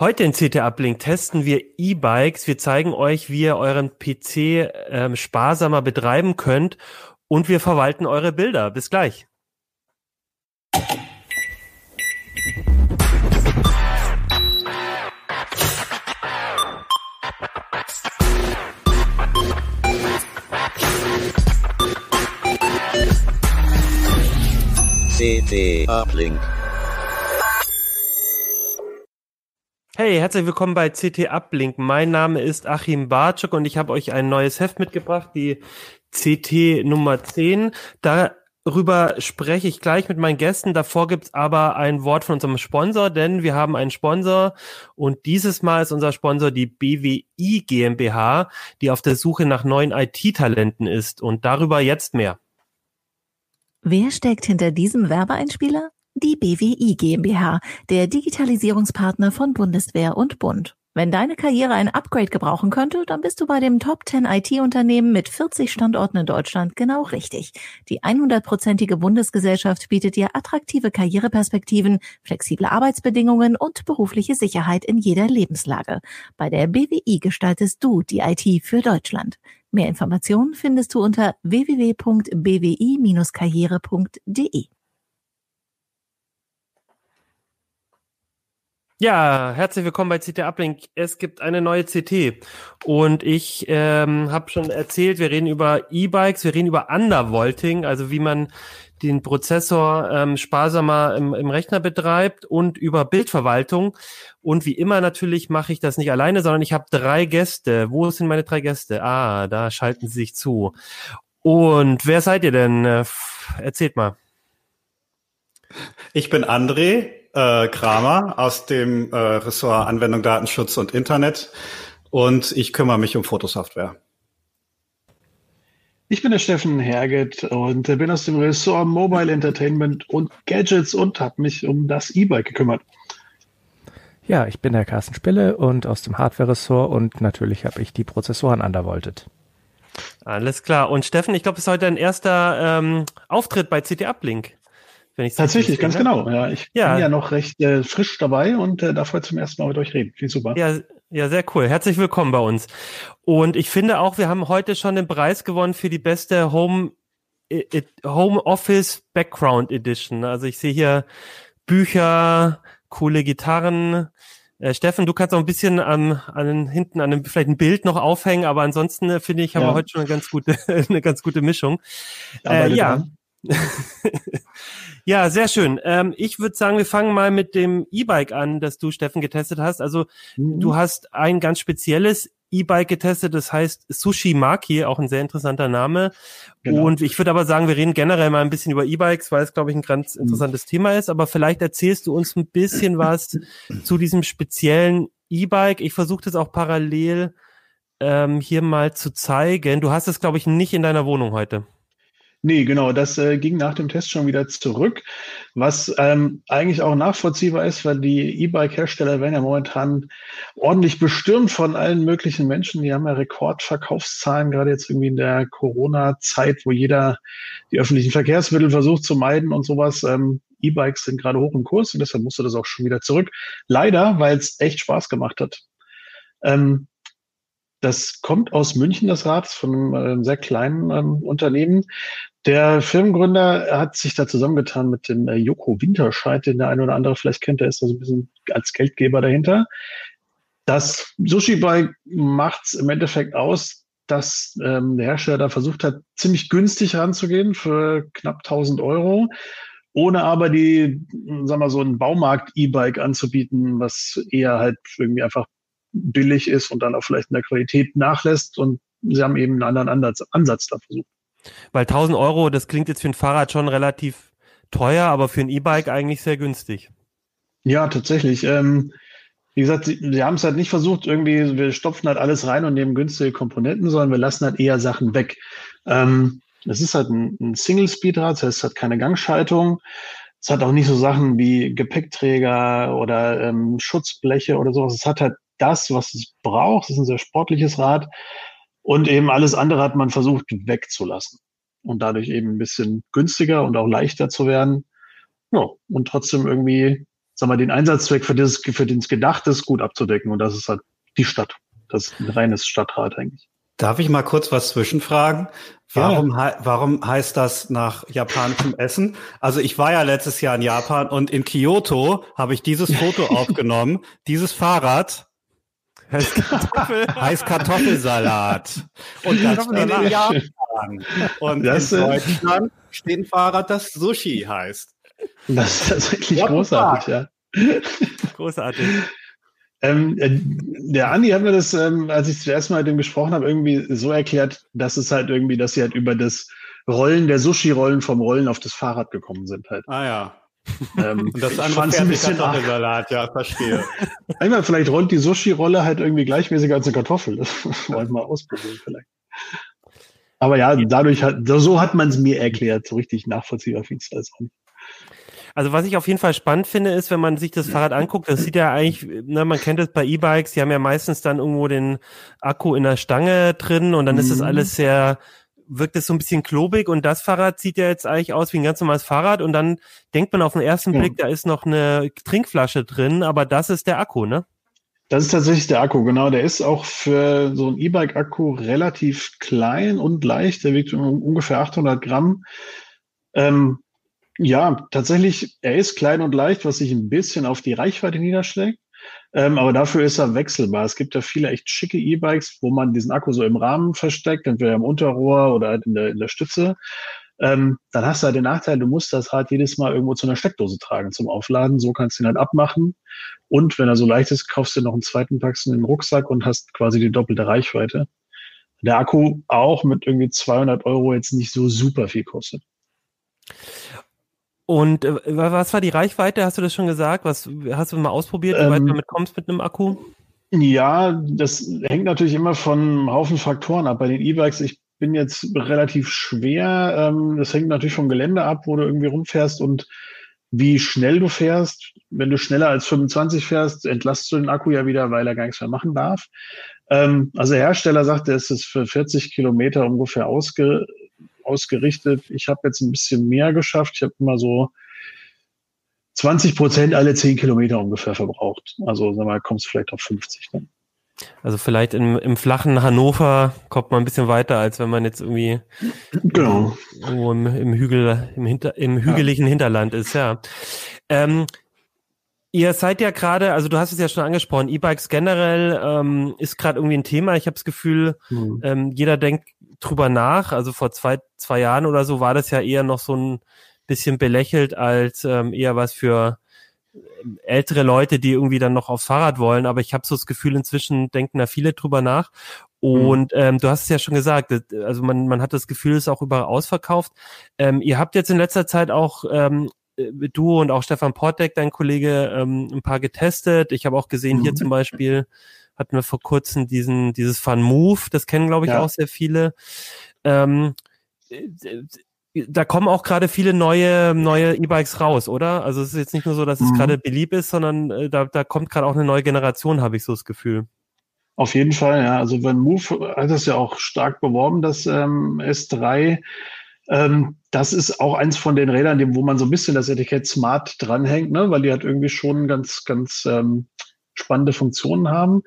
Heute in CT Uplink testen wir E-Bikes. Wir zeigen euch, wie ihr euren PC ähm, sparsamer betreiben könnt und wir verwalten eure Bilder. Bis gleich. CT Uplink. Hey, herzlich willkommen bei CT Uplink. Mein Name ist Achim Bartschuk und ich habe euch ein neues Heft mitgebracht, die CT Nummer 10. Darüber spreche ich gleich mit meinen Gästen. Davor gibt's aber ein Wort von unserem Sponsor, denn wir haben einen Sponsor und dieses Mal ist unser Sponsor die BWI GmbH, die auf der Suche nach neuen IT-Talenten ist. Und darüber jetzt mehr. Wer steckt hinter diesem Werbeeinspieler? Die BWI GmbH, der Digitalisierungspartner von Bundeswehr und Bund. Wenn deine Karriere ein Upgrade gebrauchen könnte, dann bist du bei dem Top 10 IT-Unternehmen mit 40 Standorten in Deutschland genau richtig. Die 100-prozentige Bundesgesellschaft bietet dir attraktive Karriereperspektiven, flexible Arbeitsbedingungen und berufliche Sicherheit in jeder Lebenslage. Bei der BWI gestaltest du die IT für Deutschland. Mehr Informationen findest du unter www.bwi-karriere.de. Ja, herzlich willkommen bei CT Uplink. Es gibt eine neue CT und ich ähm, habe schon erzählt, wir reden über E-Bikes, wir reden über Undervolting, also wie man den Prozessor ähm, sparsamer im, im Rechner betreibt und über Bildverwaltung. Und wie immer natürlich mache ich das nicht alleine, sondern ich habe drei Gäste. Wo sind meine drei Gäste? Ah, da schalten sie sich zu. Und wer seid ihr denn? Äh, erzählt mal. Ich bin André, äh, Kramer aus dem äh, Ressort Anwendung, Datenschutz und Internet und ich kümmere mich um Fotosoftware. Ich bin der Steffen Herget und bin aus dem Ressort Mobile Entertainment und Gadgets und habe mich um das E-Bike gekümmert. Ja, ich bin der Carsten Spille und aus dem Hardware-Ressort und natürlich habe ich die Prozessoren undervoltet. Alles klar. Und Steffen, ich glaube, es ist heute dein erster ähm, Auftritt bei CT Uplink wenn ich Tatsächlich, ganz genau. Ja, ich ja. bin ja noch recht äh, frisch dabei und äh, darf heute zum ersten Mal mit euch reden. Finde super. Ja, ja, sehr cool. Herzlich willkommen bei uns. Und ich finde auch, wir haben heute schon den Preis gewonnen für die beste Home Home Office Background Edition. Also ich sehe hier Bücher, coole Gitarren. Äh, Steffen, du kannst auch ein bisschen an, an hinten an einem, vielleicht ein Bild noch aufhängen, aber ansonsten äh, finde ich, haben ja. wir heute schon eine ganz gute, eine ganz gute Mischung. Äh, ja. Ja, sehr schön. Ähm, ich würde sagen, wir fangen mal mit dem E-Bike an, das du, Steffen, getestet hast. Also mhm. du hast ein ganz spezielles E-Bike getestet, das heißt Sushi Maki, auch ein sehr interessanter Name. Genau. Und ich würde aber sagen, wir reden generell mal ein bisschen über E-Bikes, weil es, glaube ich, ein ganz mhm. interessantes mhm. Thema ist. Aber vielleicht erzählst du uns ein bisschen was zu diesem speziellen E-Bike. Ich versuche das auch parallel ähm, hier mal zu zeigen. Du hast es, glaube ich, nicht in deiner Wohnung heute. Nee, genau, das äh, ging nach dem Test schon wieder zurück, was ähm, eigentlich auch nachvollziehbar ist, weil die E-Bike-Hersteller werden ja momentan ordentlich bestürmt von allen möglichen Menschen. Die haben ja Rekordverkaufszahlen, gerade jetzt irgendwie in der Corona-Zeit, wo jeder die öffentlichen Verkehrsmittel versucht zu meiden und sowas. Ähm, E-Bikes sind gerade hoch im Kurs und deshalb musste das auch schon wieder zurück. Leider, weil es echt Spaß gemacht hat. Ähm, das kommt aus München, das Rad, von einem, äh, sehr kleinen ähm, Unternehmen. Der Firmengründer hat sich da zusammengetan mit dem äh, Joko Winterscheid, den der eine oder andere vielleicht kennt, der ist da so ein bisschen als Geldgeber dahinter. Das Sushi-Bike macht es im Endeffekt aus, dass ähm, der Hersteller da versucht hat, ziemlich günstig ranzugehen für knapp 1000 Euro, ohne aber die, sagen wir so, ein Baumarkt-E-Bike anzubieten, was eher halt irgendwie einfach billig ist und dann auch vielleicht in der Qualität nachlässt. Und sie haben eben einen anderen Ansatz, Ansatz da versucht. Weil 1000 Euro, das klingt jetzt für ein Fahrrad schon relativ teuer, aber für ein E-Bike eigentlich sehr günstig. Ja, tatsächlich. Ähm, wie gesagt, sie, sie haben es halt nicht versucht, irgendwie, wir stopfen halt alles rein und nehmen günstige Komponenten, sondern wir lassen halt eher Sachen weg. Ähm, es ist halt ein, ein Single-Speed-Rad, das heißt, es hat keine Gangschaltung. Es hat auch nicht so Sachen wie Gepäckträger oder ähm, Schutzbleche oder sowas. Es hat halt das, was es braucht. Es ist ein sehr sportliches Rad. Und eben alles andere hat man versucht wegzulassen. Und dadurch eben ein bisschen günstiger und auch leichter zu werden. Ja, und trotzdem irgendwie, sagen wir, den Einsatzzweck, für, das, für den es gedacht ist, gut abzudecken. Und das ist halt die Stadt. Das ist ein reines Stadtrad eigentlich. Darf ich mal kurz was zwischenfragen? Warum, ja. warum heißt das nach japanischem Essen? Also ich war ja letztes Jahr in Japan und in Kyoto habe ich dieses Foto aufgenommen. Dieses Fahrrad heißt, Kartoffel. heißt Kartoffelsalat. Und das steht in Japan. Und das in Deutschland steht ein Fahrrad, das Sushi heißt. Das ist tatsächlich großartig, ja. Großartig. Ähm, äh, der Andi hat mir das, ähm, als ich zuerst mal mit ihm gesprochen habe, irgendwie so erklärt, dass es halt irgendwie, dass sie halt über das Rollen der Sushi-Rollen vom Rollen auf das Fahrrad gekommen sind halt. Ah ja. Ähm, Und das andere ein bisschen Kartoffelsalat, ja, verstehe. Einmal vielleicht rollt die Sushi-Rolle halt irgendwie gleichmäßiger als eine Kartoffel. Das wollen wir mal ausprobieren vielleicht. Aber ja, dadurch hat, so hat man es mir erklärt. So richtig nachvollziehbar finde ich es auch nicht. Also was ich auf jeden Fall spannend finde, ist, wenn man sich das Fahrrad anguckt, das sieht ja eigentlich, ne, man kennt es bei E-Bikes, die haben ja meistens dann irgendwo den Akku in der Stange drin und dann mhm. ist das alles sehr, wirkt es so ein bisschen klobig und das Fahrrad sieht ja jetzt eigentlich aus wie ein ganz normales Fahrrad und dann denkt man auf den ersten. Blick, da ist noch eine Trinkflasche drin, aber das ist der Akku, ne? Das ist tatsächlich der Akku, genau. Der ist auch für so ein E-Bike-Akku relativ klein und leicht. Der wiegt ungefähr 800 Gramm. Ähm, ja, tatsächlich, er ist klein und leicht, was sich ein bisschen auf die Reichweite niederschlägt. Ähm, aber dafür ist er wechselbar. Es gibt ja viele echt schicke E-Bikes, wo man diesen Akku so im Rahmen versteckt, entweder im Unterrohr oder halt in der, in der Stütze. Ähm, dann hast du halt den Nachteil, du musst das Rad jedes Mal irgendwo zu einer Steckdose tragen zum Aufladen. So kannst du ihn halt abmachen. Und wenn er so leicht ist, kaufst du noch einen zweiten, packst in den Rucksack und hast quasi die doppelte Reichweite. Der Akku auch mit irgendwie 200 Euro jetzt nicht so super viel kostet. Und äh, was war die Reichweite? Hast du das schon gesagt? Was hast du mal ausprobiert, wie ähm, weit du damit kommst mit einem Akku? Ja, das hängt natürlich immer von einem Haufen Faktoren ab. Bei den E-Bikes, ich bin jetzt relativ schwer. Ähm, das hängt natürlich vom Gelände ab, wo du irgendwie rumfährst und wie schnell du fährst. Wenn du schneller als 25 fährst, entlastest du den Akku ja wieder, weil er gar nichts mehr machen darf. Ähm, also der Hersteller sagt, es ist für 40 Kilometer ungefähr ausge ausgerichtet. Ich habe jetzt ein bisschen mehr geschafft. Ich habe immer so 20 Prozent alle 10 Kilometer ungefähr verbraucht. Also sag mal, kommst vielleicht auf 50 dann. Also vielleicht im, im flachen Hannover kommt man ein bisschen weiter, als wenn man jetzt irgendwie genau. irgendwo im, im Hügel, im, Hinter, im hügeligen ja. Hinterland ist, ja. Ähm, Ihr seid ja gerade, also du hast es ja schon angesprochen, E-Bikes generell ähm, ist gerade irgendwie ein Thema. Ich habe das Gefühl, mhm. ähm, jeder denkt drüber nach. Also vor zwei, zwei Jahren oder so war das ja eher noch so ein bisschen belächelt als ähm, eher was für ähm, ältere Leute, die irgendwie dann noch aufs Fahrrad wollen. Aber ich habe so das Gefühl, inzwischen denken da viele drüber nach. Mhm. Und ähm, du hast es ja schon gesagt, also man, man hat das Gefühl, es ist auch überall ausverkauft. Ähm, ihr habt jetzt in letzter Zeit auch ähm, äh, du und auch Stefan Portek, dein Kollege, ähm, ein paar getestet. Ich habe auch gesehen, mhm. hier zum Beispiel hatten wir vor kurzem diesen, dieses Fun Move, das kennen, glaube ich, ja. auch sehr viele. Ähm, da kommen auch gerade viele neue neue E-Bikes raus, oder? Also es ist jetzt nicht nur so, dass es mhm. gerade beliebt ist, sondern äh, da, da kommt gerade auch eine neue Generation, habe ich so das Gefühl. Auf jeden Fall, ja. Also wenn Move hat das ja auch stark beworben, das ähm, S3. Ähm, das ist auch eins von den Rädern, wo man so ein bisschen das Etikett Smart dranhängt, ne? weil die hat irgendwie schon ganz, ganz ähm, spannende Funktionen haben.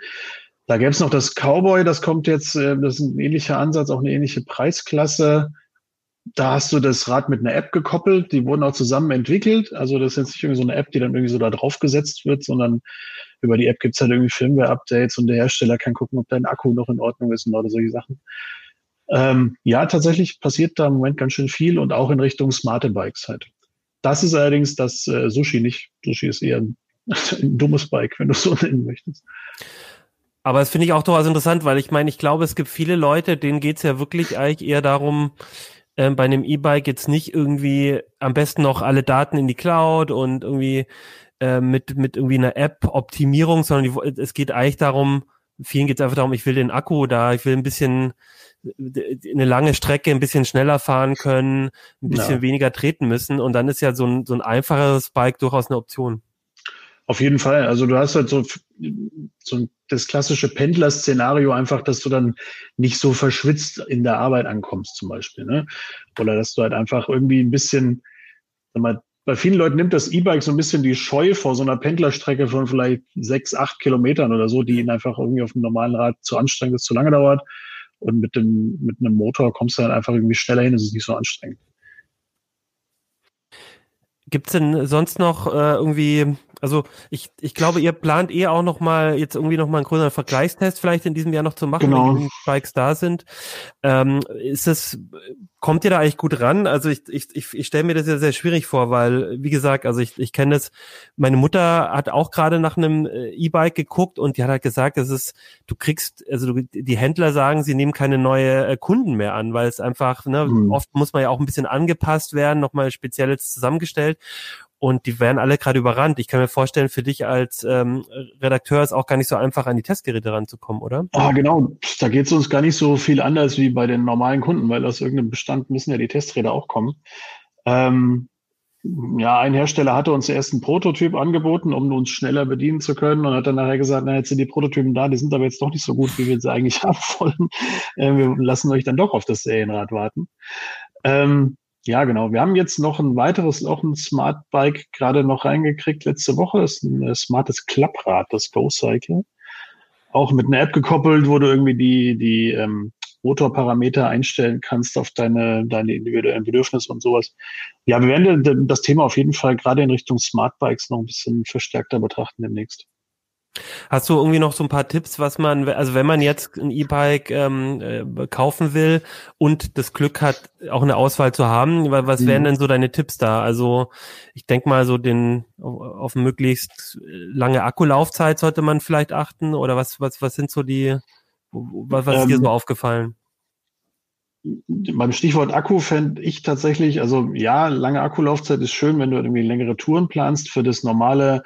Da gäbe es noch das Cowboy, das kommt jetzt, äh, das ist ein ähnlicher Ansatz, auch eine ähnliche Preisklasse. Da hast du das Rad mit einer App gekoppelt, die wurden auch zusammen entwickelt. Also das ist jetzt nicht irgendwie so eine App, die dann irgendwie so da drauf gesetzt wird, sondern über die App gibt es halt irgendwie Firmware-Updates und der Hersteller kann gucken, ob dein Akku noch in Ordnung ist und oder solche Sachen. Ähm, ja, tatsächlich passiert da im Moment ganz schön viel und auch in Richtung smarte Bikes halt. Das ist allerdings das äh, Sushi nicht. Sushi ist eher ein ein dummes Bike, wenn du es so nennen möchtest. Aber das finde ich auch durchaus interessant, weil ich meine, ich glaube, es gibt viele Leute, denen geht's ja wirklich eigentlich eher darum, äh, bei einem E-Bike jetzt nicht irgendwie am besten noch alle Daten in die Cloud und irgendwie äh, mit, mit irgendwie einer App-Optimierung, sondern die, es geht eigentlich darum, vielen geht es einfach darum, ich will den Akku da, ich will ein bisschen eine lange Strecke ein bisschen schneller fahren können, ein bisschen ja. weniger treten müssen und dann ist ja so ein, so ein einfacheres Bike durchaus eine Option. Auf jeden Fall. Also du hast halt so, so das klassische Pendler-Szenario einfach, dass du dann nicht so verschwitzt in der Arbeit ankommst zum Beispiel. Ne? Oder dass du halt einfach irgendwie ein bisschen, sag mal, bei vielen Leuten nimmt das E-Bike so ein bisschen die Scheu vor so einer Pendlerstrecke von vielleicht sechs, acht Kilometern oder so, die ihnen einfach irgendwie auf dem normalen Rad zu anstrengend ist, zu lange dauert. Und mit dem, mit einem Motor kommst du halt einfach irgendwie schneller hin, es ist nicht so anstrengend. Gibt es denn sonst noch äh, irgendwie also ich, ich glaube, ihr plant eh auch noch mal jetzt irgendwie noch mal einen größeren Vergleichstest vielleicht in diesem Jahr noch zu machen, genau. wenn die Bikes da sind. Ähm, ist es kommt ihr da eigentlich gut ran? Also ich, ich, ich, ich stelle mir das ja sehr schwierig vor, weil, wie gesagt, also ich, ich kenne das, meine Mutter hat auch gerade nach einem äh, E-Bike geguckt und die hat halt gesagt, es ist, du kriegst, also du, die Händler sagen, sie nehmen keine neue äh, Kunden mehr an, weil es einfach, ne, mhm. oft muss man ja auch ein bisschen angepasst werden, nochmal speziell zusammengestellt und die werden alle gerade überrannt. Ich kann mir vorstellen, für dich als ähm, Redakteur ist auch gar nicht so einfach, an die Testgeräte ranzukommen, oder? Ah, genau. Da geht es uns gar nicht so viel anders wie bei den normalen Kunden, weil aus irgendeinem Bestand müssen ja die Testräder auch kommen. Ähm, ja, ein Hersteller hatte uns erst einen Prototyp angeboten, um uns schneller bedienen zu können und hat dann nachher gesagt, na, jetzt sind die Prototypen da, die sind aber jetzt doch nicht so gut, wie wir sie eigentlich haben wollen. Äh, wir lassen euch dann doch auf das Serienrad warten. Ähm, ja, genau. Wir haben jetzt noch ein weiteres, auch ein Smart Bike gerade noch reingekriegt letzte Woche. Das ist ein äh, smartes Klapprad, das Go Cycle. Auch mit einer App gekoppelt, wo du irgendwie die, die ähm, Motorparameter einstellen kannst auf deine, deine individuellen Bedürfnisse und sowas. Ja, wir werden das Thema auf jeden Fall gerade in Richtung Smart Bikes noch ein bisschen verstärkter betrachten demnächst. Hast du irgendwie noch so ein paar Tipps, was man, also wenn man jetzt ein E-Bike ähm, äh, kaufen will und das Glück hat, auch eine Auswahl zu haben, was mhm. wären denn so deine Tipps da? Also ich denke mal so den auf möglichst lange Akkulaufzeit sollte man vielleicht achten oder was was was sind so die was, was ist dir so ähm, aufgefallen? Beim Stichwort Akku fände ich tatsächlich, also ja, lange Akkulaufzeit ist schön, wenn du irgendwie längere Touren planst. Für das normale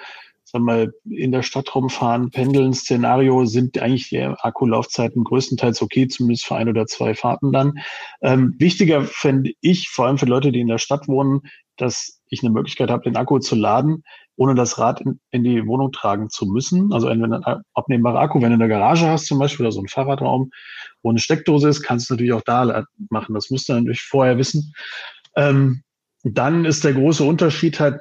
sagen wir in der Stadt rumfahren, pendeln, Szenario sind eigentlich die Akkulaufzeiten größtenteils okay, zumindest für ein oder zwei Fahrten dann. Ähm, wichtiger fände ich, vor allem für Leute, die in der Stadt wohnen, dass ich eine Möglichkeit habe, den Akku zu laden, ohne das Rad in, in die Wohnung tragen zu müssen. Also entweder ein abnehmbarer Akku, wenn du eine Garage hast zum Beispiel oder so ein Fahrradraum, wo eine Steckdose ist, kannst du natürlich auch da machen. Das musst du natürlich vorher wissen. Ähm, dann ist der große Unterschied halt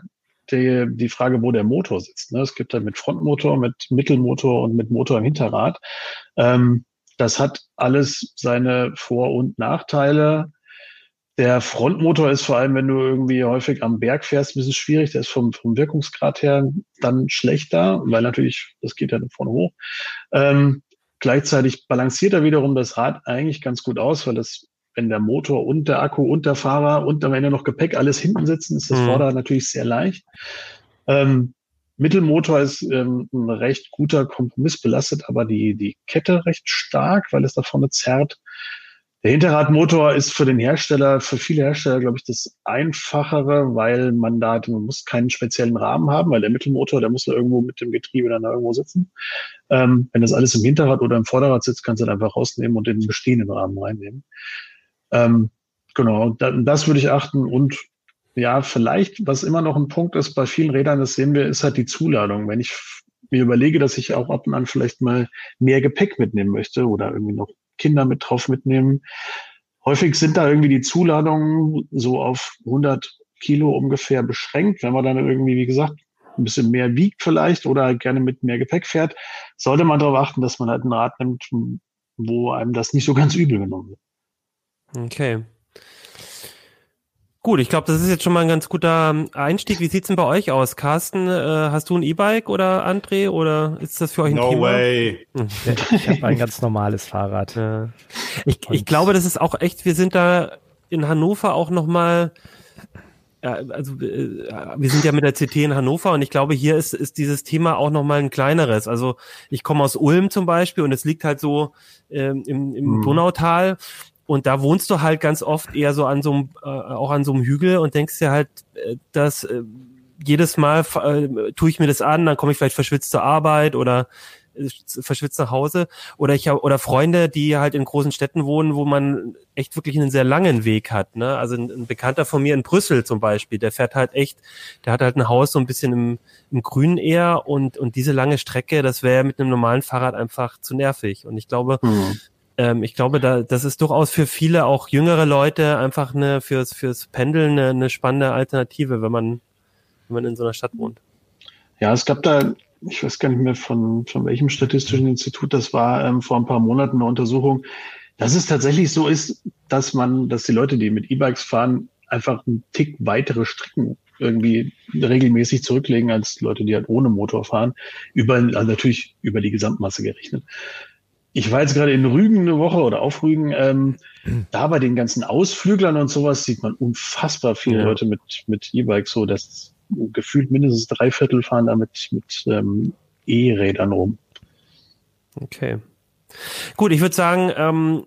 die, die Frage, wo der Motor sitzt. Ne? Es gibt halt mit Frontmotor, mit Mittelmotor und mit Motor im Hinterrad. Ähm, das hat alles seine Vor- und Nachteile. Der Frontmotor ist vor allem, wenn du irgendwie häufig am Berg fährst, ein bisschen schwierig. Der ist vom, vom Wirkungsgrad her dann schlechter, weil natürlich, das geht ja vorne hoch. Ähm, gleichzeitig balanciert er wiederum das Rad eigentlich ganz gut aus, weil das wenn der Motor und der Akku und der Fahrer und am Ende noch Gepäck alles hinten sitzen, ist das mhm. Vorder natürlich sehr leicht. Ähm, Mittelmotor ist ähm, ein recht guter Kompromiss, belastet aber die, die Kette recht stark, weil es da vorne zerrt. Der Hinterradmotor ist für den Hersteller, für viele Hersteller, glaube ich, das einfachere, weil man da, man muss keinen speziellen Rahmen haben, weil der Mittelmotor, der muss da irgendwo mit dem Getriebe dann da irgendwo sitzen. Ähm, wenn das alles im Hinterrad oder im Vorderrad sitzt, kannst du das einfach rausnehmen und in den bestehenden Rahmen reinnehmen. Ähm, genau, da, das würde ich achten und ja, vielleicht, was immer noch ein Punkt ist bei vielen Rädern, das sehen wir, ist halt die Zuladung. Wenn ich mir überlege, dass ich auch ab und an vielleicht mal mehr Gepäck mitnehmen möchte oder irgendwie noch Kinder mit drauf mitnehmen. Häufig sind da irgendwie die Zuladungen so auf 100 Kilo ungefähr beschränkt. Wenn man dann irgendwie, wie gesagt, ein bisschen mehr wiegt vielleicht oder gerne mit mehr Gepäck fährt, sollte man darauf achten, dass man halt ein Rad nimmt, wo einem das nicht so ganz übel genommen wird. Okay. Gut, ich glaube, das ist jetzt schon mal ein ganz guter Einstieg. Wie sieht's denn bei euch aus? Carsten, äh, hast du ein E-Bike oder André oder ist das für euch ein no Thema? way. Ich habe ein ganz normales Fahrrad. Ja. Ich, ich glaube, das ist auch echt, wir sind da in Hannover auch noch mal also äh, wir sind ja mit der CT in Hannover und ich glaube, hier ist, ist dieses Thema auch nochmal ein kleineres. Also ich komme aus Ulm zum Beispiel und es liegt halt so ähm, im, im mhm. Donautal und da wohnst du halt ganz oft eher so an so einem, äh, auch an so einem Hügel und denkst dir halt, äh, dass äh, jedes Mal äh, tue ich mir das an, dann komme ich vielleicht verschwitzt zur Arbeit oder verschwitzt nach Hause oder ich habe oder Freunde, die halt in großen Städten wohnen, wo man echt wirklich einen sehr langen Weg hat. Ne? Also ein, ein, Bekannter von mir in Brüssel zum Beispiel, der fährt halt echt, der hat halt ein Haus so ein bisschen im, im Grünen eher und und diese lange Strecke, das wäre mit einem normalen Fahrrad einfach zu nervig. Und ich glaube, mhm. Ähm, ich glaube, da das ist durchaus für viele auch jüngere Leute einfach eine fürs fürs Pendeln eine, eine spannende Alternative, wenn man wenn man in so einer Stadt wohnt. Ja, es gab da ich weiß gar nicht mehr von, von welchem statistischen Institut das war, ähm, vor ein paar Monaten eine Untersuchung, dass es tatsächlich so ist, dass man, dass die Leute, die mit E-Bikes fahren, einfach einen Tick weitere Strecken irgendwie regelmäßig zurücklegen als Leute, die halt ohne Motor fahren, über, also natürlich über die Gesamtmasse gerechnet. Ich war jetzt gerade in Rügen eine Woche oder auf Rügen, ähm, mhm. da bei den ganzen Ausflüglern und sowas sieht man unfassbar viele ja. Leute mit, mit E-Bikes so, dass gefühlt mindestens drei Viertel fahren da mit, mit ähm, E-Rädern rum. Okay. Gut, ich würde sagen, ähm,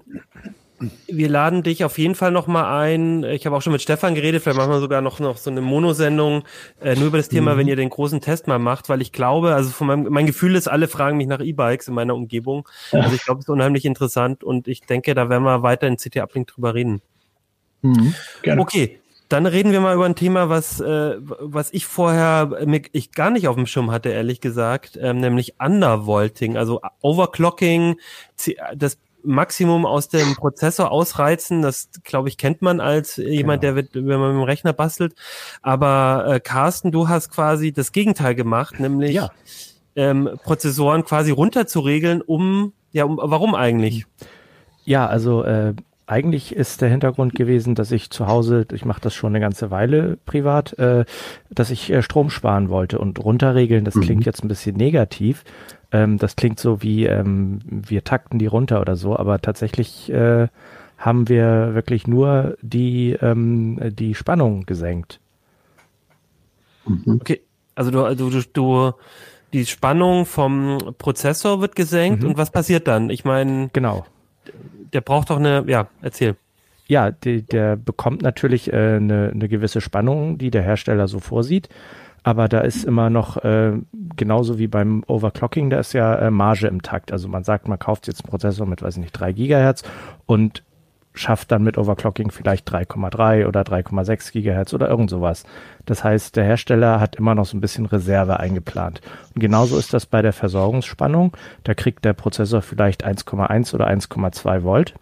wir laden dich auf jeden Fall nochmal ein. Ich habe auch schon mit Stefan geredet, vielleicht machen wir sogar noch, noch so eine Monosendung äh, nur über das Thema, mhm. wenn ihr den großen Test mal macht, weil ich glaube, also von meinem, mein Gefühl ist, alle fragen mich nach E-Bikes in meiner Umgebung. Also ich glaube, es ist unheimlich interessant und ich denke, da werden wir weiter in CT Uplink drüber reden. Mhm, gerne. Okay, dann reden wir mal über ein Thema, was, äh, was ich vorher ich gar nicht auf dem Schirm hatte, ehrlich gesagt, ähm, nämlich Undervolting, also Overclocking, das Maximum aus dem Prozessor ausreizen, das glaube ich kennt man als jemand, genau. der wird, wenn man mit dem Rechner bastelt. Aber äh, Carsten, du hast quasi das Gegenteil gemacht, nämlich ja. ähm, Prozessoren quasi runterzuregeln, um ja, um, warum eigentlich? Ja, also äh, eigentlich ist der Hintergrund gewesen, dass ich zu Hause, ich mache das schon eine ganze Weile privat, äh, dass ich äh, Strom sparen wollte und runterregeln, das mhm. klingt jetzt ein bisschen negativ. Ähm, das klingt so wie ähm, wir takten die runter oder so, aber tatsächlich äh, haben wir wirklich nur die, ähm, die Spannung gesenkt. Mhm. Okay, also du, du, du, du die Spannung vom Prozessor wird gesenkt mhm. und was passiert dann? Ich meine, genau der braucht doch eine, ja, erzähl. Ja, die, der bekommt natürlich äh, eine, eine gewisse Spannung, die der Hersteller so vorsieht. Aber da ist immer noch, äh, genauso wie beim Overclocking, da ist ja äh, Marge im Takt. Also man sagt, man kauft jetzt einen Prozessor mit, weiß ich nicht, 3 Gigahertz und schafft dann mit Overclocking vielleicht 3,3 oder 3,6 Gigahertz oder irgend sowas. Das heißt, der Hersteller hat immer noch so ein bisschen Reserve eingeplant. Und genauso ist das bei der Versorgungsspannung. Da kriegt der Prozessor vielleicht 1,1 oder 1,2 Volt.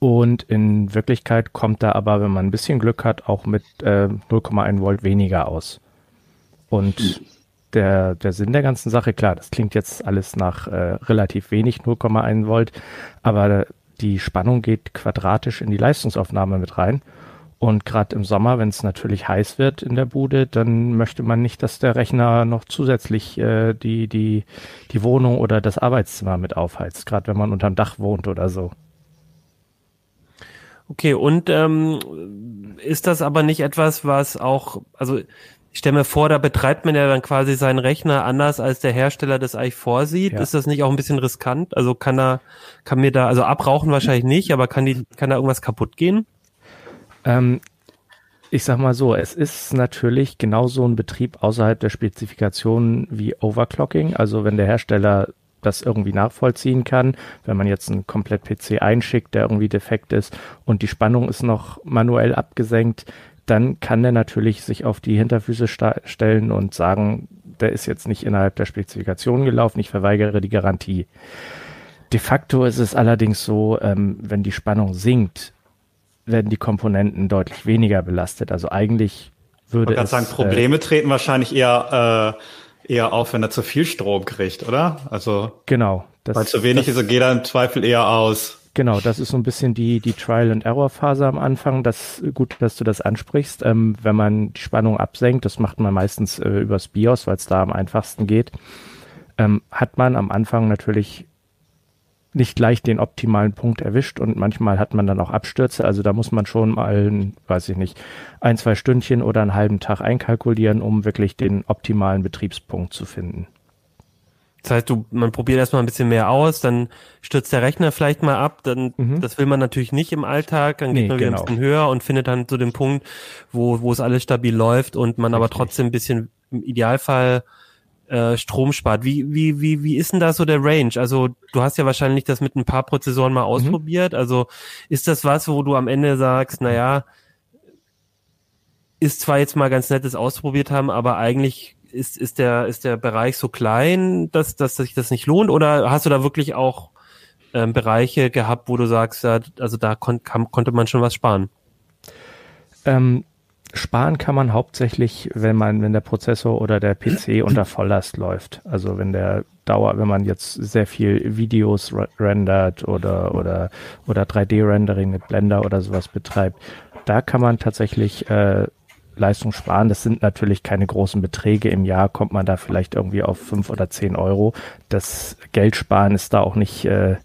Und in Wirklichkeit kommt da aber, wenn man ein bisschen Glück hat, auch mit äh, 0,1 Volt weniger aus. Und der, der Sinn der ganzen Sache, klar, das klingt jetzt alles nach äh, relativ wenig 0,1 Volt, aber die Spannung geht quadratisch in die Leistungsaufnahme mit rein. Und gerade im Sommer, wenn es natürlich heiß wird in der Bude, dann möchte man nicht, dass der Rechner noch zusätzlich äh, die, die, die Wohnung oder das Arbeitszimmer mit aufheizt, gerade wenn man unterm Dach wohnt oder so. Okay, und ähm, ist das aber nicht etwas, was auch, also ich stelle mir vor, da betreibt man ja dann quasi seinen Rechner anders, als der Hersteller das eigentlich vorsieht. Ja. Ist das nicht auch ein bisschen riskant? Also kann er, kann mir da, also abrauchen wahrscheinlich nicht, aber kann die, kann da irgendwas kaputt gehen? Ähm, ich sag mal so, es ist natürlich genauso ein Betrieb außerhalb der Spezifikationen wie Overclocking. Also wenn der Hersteller das irgendwie nachvollziehen kann, wenn man jetzt einen komplett PC einschickt, der irgendwie defekt ist und die Spannung ist noch manuell abgesenkt, dann kann der natürlich sich auf die Hinterfüße stellen und sagen, der ist jetzt nicht innerhalb der Spezifikation gelaufen, ich verweigere die Garantie. De facto ist es allerdings so, ähm, wenn die Spannung sinkt, werden die Komponenten deutlich weniger belastet. Also eigentlich würde ich es... sagen, Probleme äh, treten wahrscheinlich eher, äh, eher auf, wenn er zu viel Strom kriegt, oder? Also genau. Das, weil zu wenig das, ist, geht er im Zweifel eher aus. Genau, das ist so ein bisschen die, die Trial-and-Error-Phase am Anfang. Das gut, dass du das ansprichst. Ähm, wenn man die Spannung absenkt, das macht man meistens äh, übers BIOS, weil es da am einfachsten geht, ähm, hat man am Anfang natürlich nicht gleich den optimalen Punkt erwischt und manchmal hat man dann auch Abstürze. Also da muss man schon mal, weiß ich nicht, ein, zwei Stündchen oder einen halben Tag einkalkulieren, um wirklich den optimalen Betriebspunkt zu finden. Das heißt, du, man probiert erstmal ein bisschen mehr aus, dann stürzt der Rechner vielleicht mal ab, dann, mhm. das will man natürlich nicht im Alltag, dann geht nee, man wieder genau. ein bisschen höher und findet dann so den Punkt, wo, wo es alles stabil läuft und man Richtig. aber trotzdem ein bisschen im Idealfall äh, Strom spart. Wie, wie, wie, wie ist denn da so der Range? Also du hast ja wahrscheinlich das mit ein paar Prozessoren mal mhm. ausprobiert. Mhm. Also ist das was, wo du am Ende sagst, na ja, ist zwar jetzt mal ganz nettes ausprobiert haben, aber eigentlich ist, ist, der, ist der Bereich so klein, dass, dass sich das nicht lohnt? Oder hast du da wirklich auch ähm, Bereiche gehabt, wo du sagst, ja, also da kon kam, konnte man schon was sparen? Ähm, sparen kann man hauptsächlich, wenn man, wenn der Prozessor oder der PC unter Volllast läuft. Also wenn der Dauer, wenn man jetzt sehr viel Videos rendert oder oder oder 3D-Rendering mit Blender oder sowas betreibt, da kann man tatsächlich äh, Leistung sparen. Das sind natürlich keine großen Beträge. Im Jahr kommt man da vielleicht irgendwie auf fünf oder zehn Euro. Das Geld sparen ist da auch nicht, äh,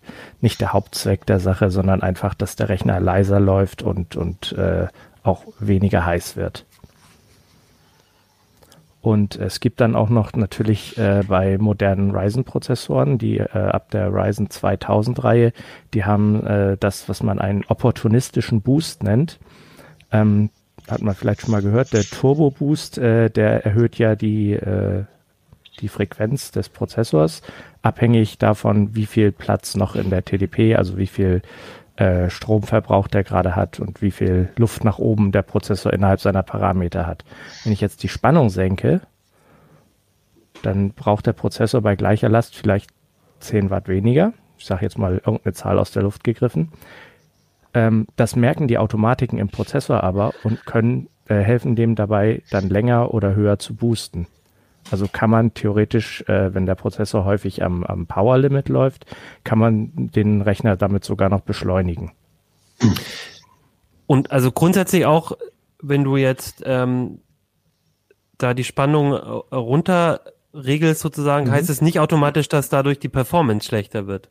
nicht der Hauptzweck der Sache, sondern einfach, dass der Rechner leiser läuft und, und äh, auch weniger heiß wird. Und es gibt dann auch noch natürlich äh, bei modernen Ryzen-Prozessoren, die äh, ab der Ryzen 2000-Reihe, die haben äh, das, was man einen opportunistischen Boost nennt. Ähm, hat man vielleicht schon mal gehört, der Turbo Boost, äh, der erhöht ja die, äh, die Frequenz des Prozessors, abhängig davon, wie viel Platz noch in der TDP, also wie viel äh, Stromverbrauch der gerade hat und wie viel Luft nach oben der Prozessor innerhalb seiner Parameter hat. Wenn ich jetzt die Spannung senke, dann braucht der Prozessor bei gleicher Last vielleicht 10 Watt weniger. Ich sage jetzt mal irgendeine Zahl aus der Luft gegriffen. Ähm, das merken die Automatiken im Prozessor aber und können äh, helfen dem dabei, dann länger oder höher zu boosten. Also kann man theoretisch, äh, wenn der Prozessor häufig am, am Power Limit läuft, kann man den Rechner damit sogar noch beschleunigen. Und also grundsätzlich auch, wenn du jetzt ähm, da die Spannung äh, runter regelst sozusagen, mhm. heißt es nicht automatisch, dass dadurch die Performance schlechter wird.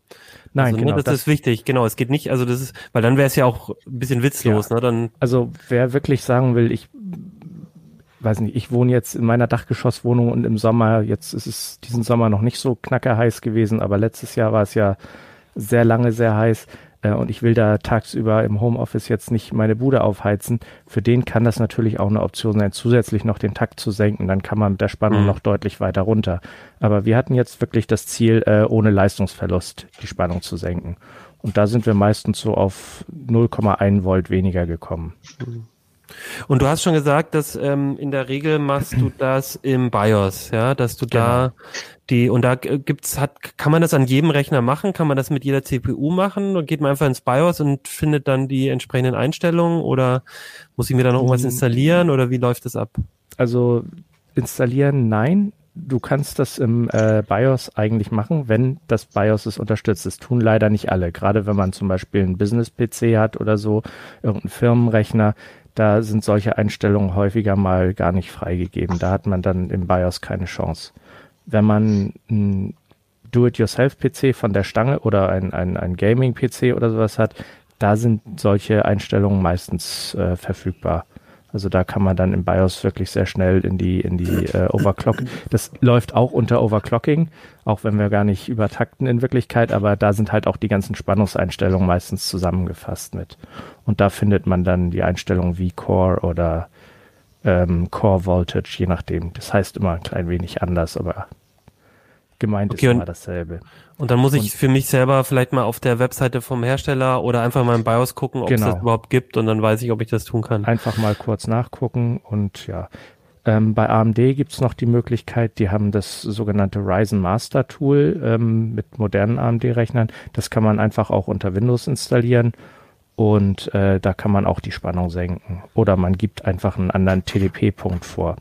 Nein, also, ne, genau. Ne, das, das, ist wichtig, genau. Es geht nicht, also das ist, weil dann wäre es ja auch ein bisschen witzlos, ja. ne? Dann also wer wirklich sagen will, ich weiß nicht, ich wohne jetzt in meiner Dachgeschosswohnung und im Sommer, jetzt ist es diesen Sommer noch nicht so knackerheiß gewesen, aber letztes Jahr war es ja sehr lange sehr heiß äh, und ich will da tagsüber im Homeoffice jetzt nicht meine Bude aufheizen. Für den kann das natürlich auch eine Option sein, zusätzlich noch den Takt zu senken. Dann kann man mit der Spannung mhm. noch deutlich weiter runter. Aber wir hatten jetzt wirklich das Ziel, äh, ohne Leistungsverlust die Spannung zu senken. Und da sind wir meistens so auf 0,1 Volt weniger gekommen. Mhm. Und du hast schon gesagt, dass ähm, in der Regel machst du das im BIOS, ja, dass du genau. da die und da gibt's hat kann man das an jedem Rechner machen, kann man das mit jeder CPU machen und geht man einfach ins BIOS und findet dann die entsprechenden Einstellungen oder muss ich mir da noch irgendwas mm. installieren oder wie läuft das ab? Also installieren, nein. Du kannst das im äh, BIOS eigentlich machen, wenn das BIOS es unterstützt. Das tun leider nicht alle. Gerade wenn man zum Beispiel einen Business-PC hat oder so, irgendeinen Firmenrechner, da sind solche Einstellungen häufiger mal gar nicht freigegeben. Da hat man dann im BIOS keine Chance. Wenn man ein Do-it-yourself-PC von der Stange oder ein, ein, ein Gaming-PC oder sowas hat, da sind solche Einstellungen meistens äh, verfügbar. Also da kann man dann im BIOS wirklich sehr schnell in die, in die äh, Overclock. Das läuft auch unter Overclocking, auch wenn wir gar nicht übertakten in Wirklichkeit, aber da sind halt auch die ganzen Spannungseinstellungen meistens zusammengefasst mit. Und da findet man dann die Einstellung wie Core oder ähm, Core Voltage, je nachdem. Das heißt immer ein klein wenig anders, aber gemeint okay, ist immer dasselbe. Und dann muss ich und, für mich selber vielleicht mal auf der Webseite vom Hersteller oder einfach mal im BIOS gucken, ob genau. es das überhaupt gibt und dann weiß ich, ob ich das tun kann. Einfach mal kurz nachgucken und ja. Ähm, bei AMD gibt's noch die Möglichkeit, die haben das sogenannte Ryzen Master Tool ähm, mit modernen AMD-Rechnern. Das kann man einfach auch unter Windows installieren und äh, da kann man auch die Spannung senken. Oder man gibt einfach einen anderen TDP-Punkt vor.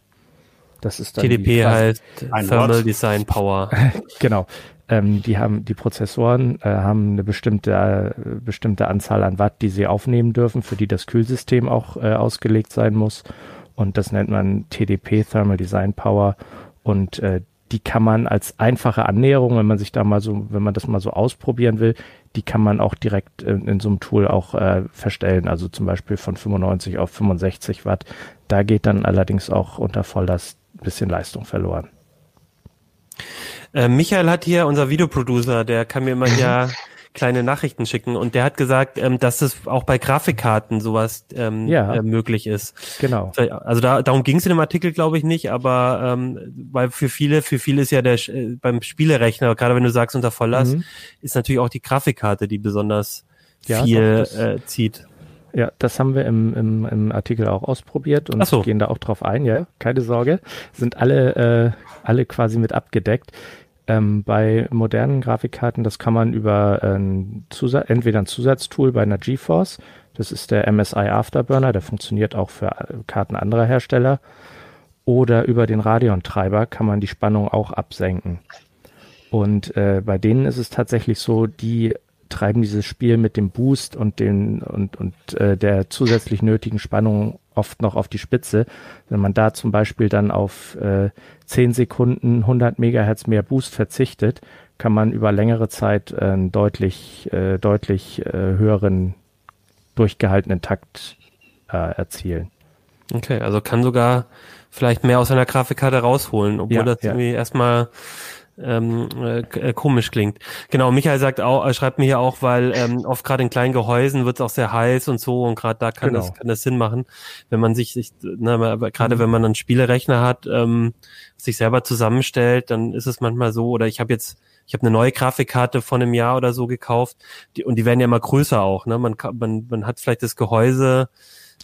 Das ist dann TDP heißt Thermal. Design Power. genau. Ähm, die haben die Prozessoren äh, haben eine bestimmte äh, bestimmte Anzahl an Watt, die sie aufnehmen dürfen, für die das Kühlsystem auch äh, ausgelegt sein muss. Und das nennt man TDP Thermal Design Power. Und äh, die kann man als einfache Annäherung, wenn man sich da mal so, wenn man das mal so ausprobieren will, die kann man auch direkt in, in so einem Tool auch äh, verstellen. Also zum Beispiel von 95 auf 65 Watt. Da geht dann allerdings auch unter Volllast ein bisschen Leistung verloren. Äh, Michael hat hier, unser Videoproducer, der kann mir immer ja kleine Nachrichten schicken und der hat gesagt, ähm, dass es auch bei Grafikkarten sowas ähm, ja, äh, möglich ist. Genau. Also da, darum ging es in dem Artikel, glaube ich, nicht, aber ähm, weil für viele, für viele ist ja der äh, beim Spielerechner, gerade wenn du sagst unter Volllast, mhm. ist natürlich auch die Grafikkarte, die besonders ja, viel doch, äh, zieht. Ja, das haben wir im, im, im Artikel auch ausprobiert und so. gehen da auch drauf ein, ja, keine Sorge. Sind alle, äh, alle quasi mit abgedeckt. Ähm, bei modernen Grafikkarten, das kann man über ein Zusatz, entweder ein Zusatztool bei einer GeForce, das ist der MSI Afterburner, der funktioniert auch für äh, Karten anderer Hersteller, oder über den Radeon-Treiber kann man die Spannung auch absenken. Und äh, bei denen ist es tatsächlich so, die treiben dieses Spiel mit dem Boost und den und und äh, der zusätzlich nötigen Spannung oft noch auf die Spitze. Wenn man da zum Beispiel dann auf äh, 10 Sekunden 100 Megahertz mehr Boost verzichtet, kann man über längere Zeit einen deutlich äh, deutlich äh, höheren durchgehaltenen Takt äh, erzielen. Okay, also kann sogar vielleicht mehr aus einer Grafikkarte rausholen, obwohl ja, das ja. irgendwie erstmal ähm, äh, äh, komisch klingt. Genau, Michael sagt auch, äh, schreibt mir hier auch, weil ähm, oft gerade in kleinen Gehäusen wird es auch sehr heiß und so und gerade da kann genau. das kann das Sinn machen, wenn man sich, sich ne, gerade mhm. wenn man einen Spielerechner hat, ähm, sich selber zusammenstellt, dann ist es manchmal so oder ich habe jetzt ich habe eine neue Grafikkarte von einem Jahr oder so gekauft die, und die werden ja immer größer auch. Ne? Man, kann, man, man hat vielleicht das Gehäuse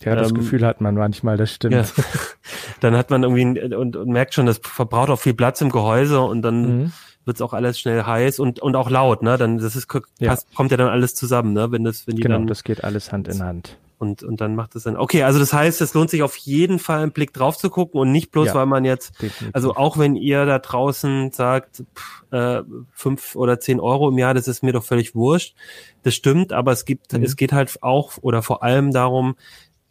ja, das ähm, Gefühl hat man manchmal, das stimmt. Ja. Dann hat man irgendwie und, und merkt schon, das verbraucht auch viel Platz im Gehäuse und dann mhm. wird's auch alles schnell heiß und und auch laut, ne? Dann das ist ja. Passt, kommt ja dann alles zusammen, ne? Wenn das wenn die genau, dann das geht alles Hand in Hand. Und und dann macht es dann okay, also das heißt, es lohnt sich auf jeden Fall einen Blick drauf zu gucken und nicht bloß, ja, weil man jetzt definitiv. also auch wenn ihr da draußen sagt pff, äh, fünf oder zehn Euro im Jahr, das ist mir doch völlig wurscht. Das stimmt, aber es gibt mhm. es geht halt auch oder vor allem darum,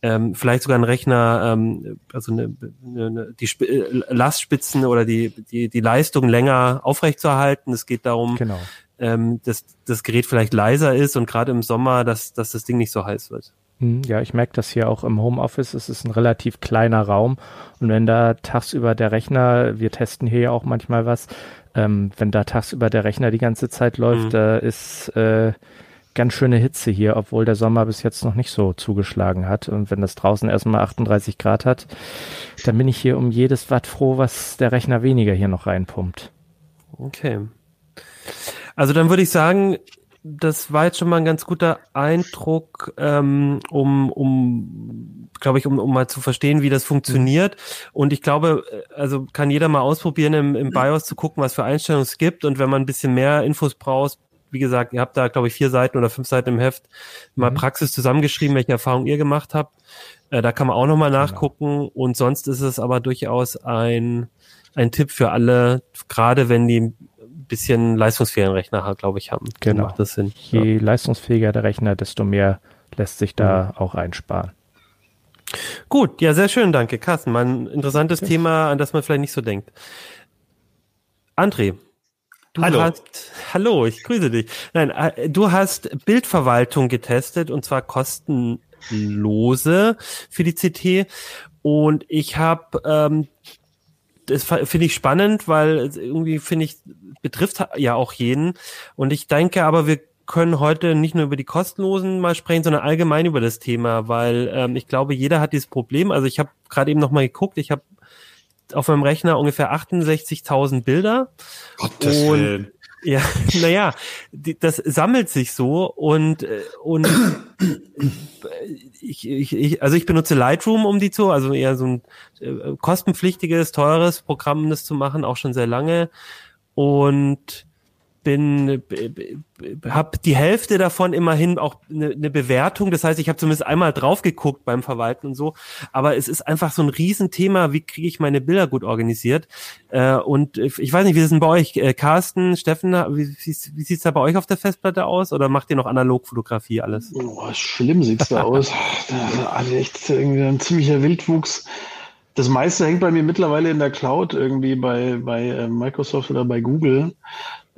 ähm, vielleicht sogar ein Rechner, ähm, also eine, eine, die Sp äh, Lastspitzen oder die, die, die Leistung länger aufrechtzuerhalten. Es geht darum, genau. ähm, dass das Gerät vielleicht leiser ist und gerade im Sommer, dass, dass das Ding nicht so heiß wird. Hm, ja, ich merke das hier auch im Homeoffice. Es ist ein relativ kleiner Raum. Und wenn da tagsüber der Rechner, wir testen hier ja auch manchmal was, ähm, wenn da tagsüber der Rechner die ganze Zeit läuft, mhm. da ist äh, ganz schöne Hitze hier, obwohl der Sommer bis jetzt noch nicht so zugeschlagen hat. Und wenn das draußen erstmal 38 Grad hat, dann bin ich hier um jedes Watt froh, was der Rechner weniger hier noch reinpumpt. Okay. Also dann würde ich sagen, das war jetzt schon mal ein ganz guter Eindruck, ähm, um, um glaube ich, um, um mal zu verstehen, wie das funktioniert. Und ich glaube, also kann jeder mal ausprobieren, im, im BIOS zu gucken, was für Einstellungen es gibt. Und wenn man ein bisschen mehr Infos braucht, wie gesagt, ihr habt da, glaube ich, vier Seiten oder fünf Seiten im Heft mal mhm. Praxis zusammengeschrieben, welche Erfahrungen ihr gemacht habt. Äh, da kann man auch nochmal genau. nachgucken. Genau. Und sonst ist es aber durchaus ein, ein Tipp für alle, gerade wenn die ein bisschen leistungsfähigen Rechner, glaube ich, haben. Genau. Macht das Sinn. Je ja. leistungsfähiger der Rechner, desto mehr lässt sich da mhm. auch einsparen. Gut, ja, sehr schön, danke, Carsten. Mal ein interessantes ja. Thema, an das man vielleicht nicht so denkt. André, Du hallo. Hast, hallo, ich grüße dich. Nein, äh, du hast Bildverwaltung getestet und zwar kostenlose für die CT. Und ich habe, ähm, das finde ich spannend, weil irgendwie finde ich, betrifft ja auch jeden. Und ich denke aber, wir können heute nicht nur über die kostenlosen mal sprechen, sondern allgemein über das Thema, weil ähm, ich glaube, jeder hat dieses Problem. Also ich habe gerade eben noch mal geguckt, ich habe auf meinem Rechner ungefähr 68.000 Bilder. Gottes und Willen. Ja, naja, das sammelt sich so und äh, und ich, ich, ich, also ich benutze Lightroom, um die zu, also eher so ein äh, kostenpflichtiges, teures Programm, das zu machen, auch schon sehr lange und bin habe die Hälfte davon immerhin auch eine ne Bewertung. Das heißt, ich habe zumindest einmal drauf geguckt beim Verwalten und so. Aber es ist einfach so ein Riesenthema, wie kriege ich meine Bilder gut organisiert. Äh, und ich weiß nicht, wie ist denn bei euch, äh, Carsten, Steffen, wie, wie, wie sieht's da bei euch auf der Festplatte aus? Oder macht ihr noch Analogfotografie alles? Oh, schlimm sieht's da aus. Also echt irgendwie ein ziemlicher Wildwuchs das meiste hängt bei mir mittlerweile in der Cloud irgendwie bei, bei äh, Microsoft oder bei Google.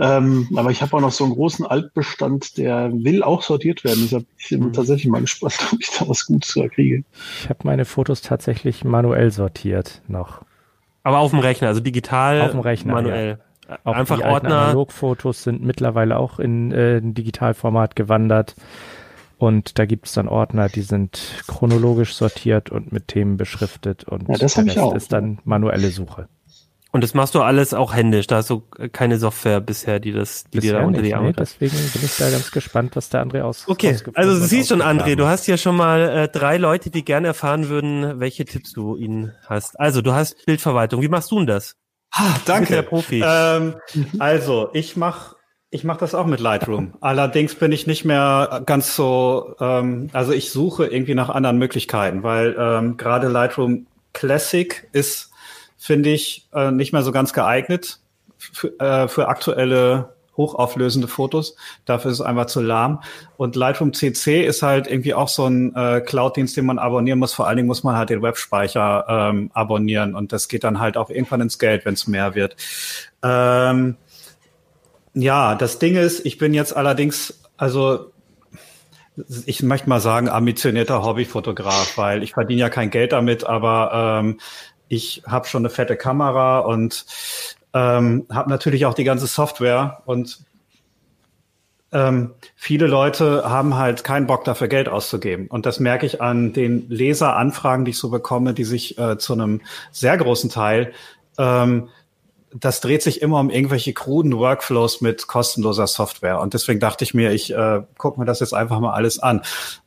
Ähm, aber ich habe auch noch so einen großen Altbestand, der will auch sortiert werden. Deshalb bin ich mhm. tatsächlich mal gespannt, ob ich da was Gutes kriege. Ich habe meine Fotos tatsächlich manuell sortiert noch. Aber auf dem Rechner, also digital, auf dem Rechner, manuell. Ja. Auch Einfach die Ordner. Analogfotos sind mittlerweile auch in äh, ein Digitalformat gewandert. Und da gibt es dann Ordner, die sind chronologisch sortiert und mit Themen beschriftet. Und ja, das der Rest ich auch. ist dann manuelle Suche. Und das machst du alles auch händisch. Da hast du keine Software bisher, die das, die bisher dir da unter die Arme nee, Deswegen bin ich da ganz gespannt, was der André aus. Okay, also du siehst schon, André, du hast ja schon mal äh, drei Leute, die gerne erfahren würden, welche Tipps du ihnen hast. Also du hast Bildverwaltung. Wie machst du denn das? Ah, danke. Der Profi. Ähm, also ich mache ich mache das auch mit Lightroom. Allerdings bin ich nicht mehr ganz so, ähm, also ich suche irgendwie nach anderen Möglichkeiten, weil ähm, gerade Lightroom Classic ist, finde ich, äh, nicht mehr so ganz geeignet für, äh, für aktuelle hochauflösende Fotos. Dafür ist es einfach zu lahm. Und Lightroom CC ist halt irgendwie auch so ein äh, Cloud-Dienst, den man abonnieren muss. Vor allen Dingen muss man halt den Webspeicher ähm, abonnieren und das geht dann halt auch irgendwann ins Geld, wenn es mehr wird. Ähm, ja, das Ding ist, ich bin jetzt allerdings, also ich möchte mal sagen, ambitionierter Hobbyfotograf, weil ich verdiene ja kein Geld damit, aber ähm, ich habe schon eine fette Kamera und ähm, habe natürlich auch die ganze Software und ähm, viele Leute haben halt keinen Bock dafür Geld auszugeben. Und das merke ich an den Leseranfragen, die ich so bekomme, die sich äh, zu einem sehr großen Teil ähm, das dreht sich immer um irgendwelche kruden Workflows mit kostenloser Software. Und deswegen dachte ich mir, ich äh, gucke mir das jetzt einfach mal alles an.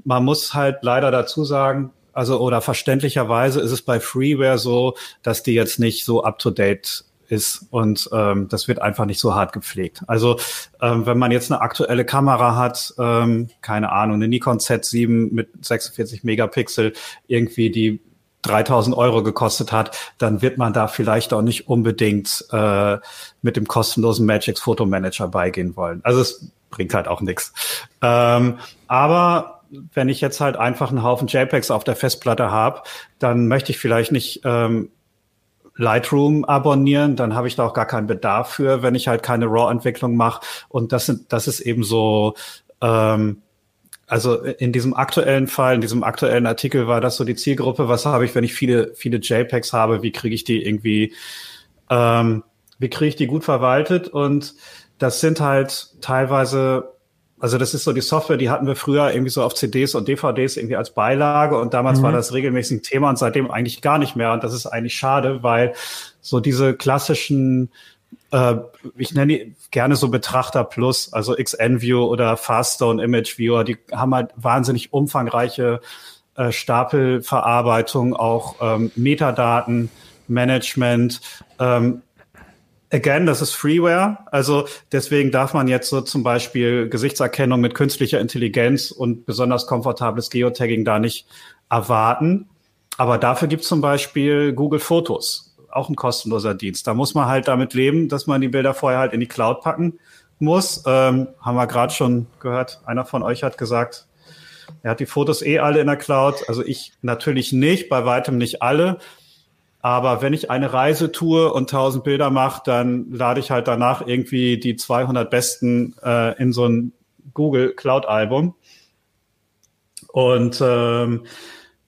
Man muss halt leider dazu sagen, also oder verständlicherweise ist es bei Freeware so, dass die jetzt nicht so up-to-date ist und ähm, das wird einfach nicht so hart gepflegt. Also ähm, wenn man jetzt eine aktuelle Kamera hat, ähm, keine Ahnung, eine Nikon Z7 mit 46 Megapixel, irgendwie die 3000 Euro gekostet hat, dann wird man da vielleicht auch nicht unbedingt äh, mit dem kostenlosen Magix Photo Manager beigehen wollen. Also es bringt halt auch nichts. Ähm, aber wenn ich jetzt halt einfach einen Haufen JPEGs auf der Festplatte habe, dann möchte ich vielleicht nicht ähm, Lightroom abonnieren, dann habe ich da auch gar keinen Bedarf für, wenn ich halt keine RAW-Entwicklung mache. Und das sind, das ist eben so ähm, also in diesem aktuellen Fall, in diesem aktuellen Artikel war das so die Zielgruppe, was habe ich, wenn ich viele, viele JPEGs habe, wie kriege ich die irgendwie, ähm, wie kriege ich die gut verwaltet? Und das sind halt teilweise, also das ist so die Software, die hatten wir früher irgendwie so auf CDs und DVDs irgendwie als Beilage und damals mhm. war das regelmäßig ein Thema und seitdem eigentlich gar nicht mehr. Und das ist eigentlich schade, weil so diese klassischen äh, ich nenne die gerne so Betrachter Plus, also XNView oder Faststone Image Viewer, die haben halt wahnsinnig umfangreiche äh, Stapelverarbeitung, auch ähm, Metadaten, Management. Ähm, again, das ist Freeware, also deswegen darf man jetzt so zum Beispiel Gesichtserkennung mit künstlicher Intelligenz und besonders komfortables Geotagging da nicht erwarten. Aber dafür gibt es zum Beispiel Google Fotos auch ein kostenloser Dienst. Da muss man halt damit leben, dass man die Bilder vorher halt in die Cloud packen muss. Ähm, haben wir gerade schon gehört. Einer von euch hat gesagt, er hat die Fotos eh alle in der Cloud. Also ich natürlich nicht, bei weitem nicht alle. Aber wenn ich eine Reise tue und 1000 Bilder mache, dann lade ich halt danach irgendwie die 200 besten äh, in so ein Google Cloud Album. Und ähm,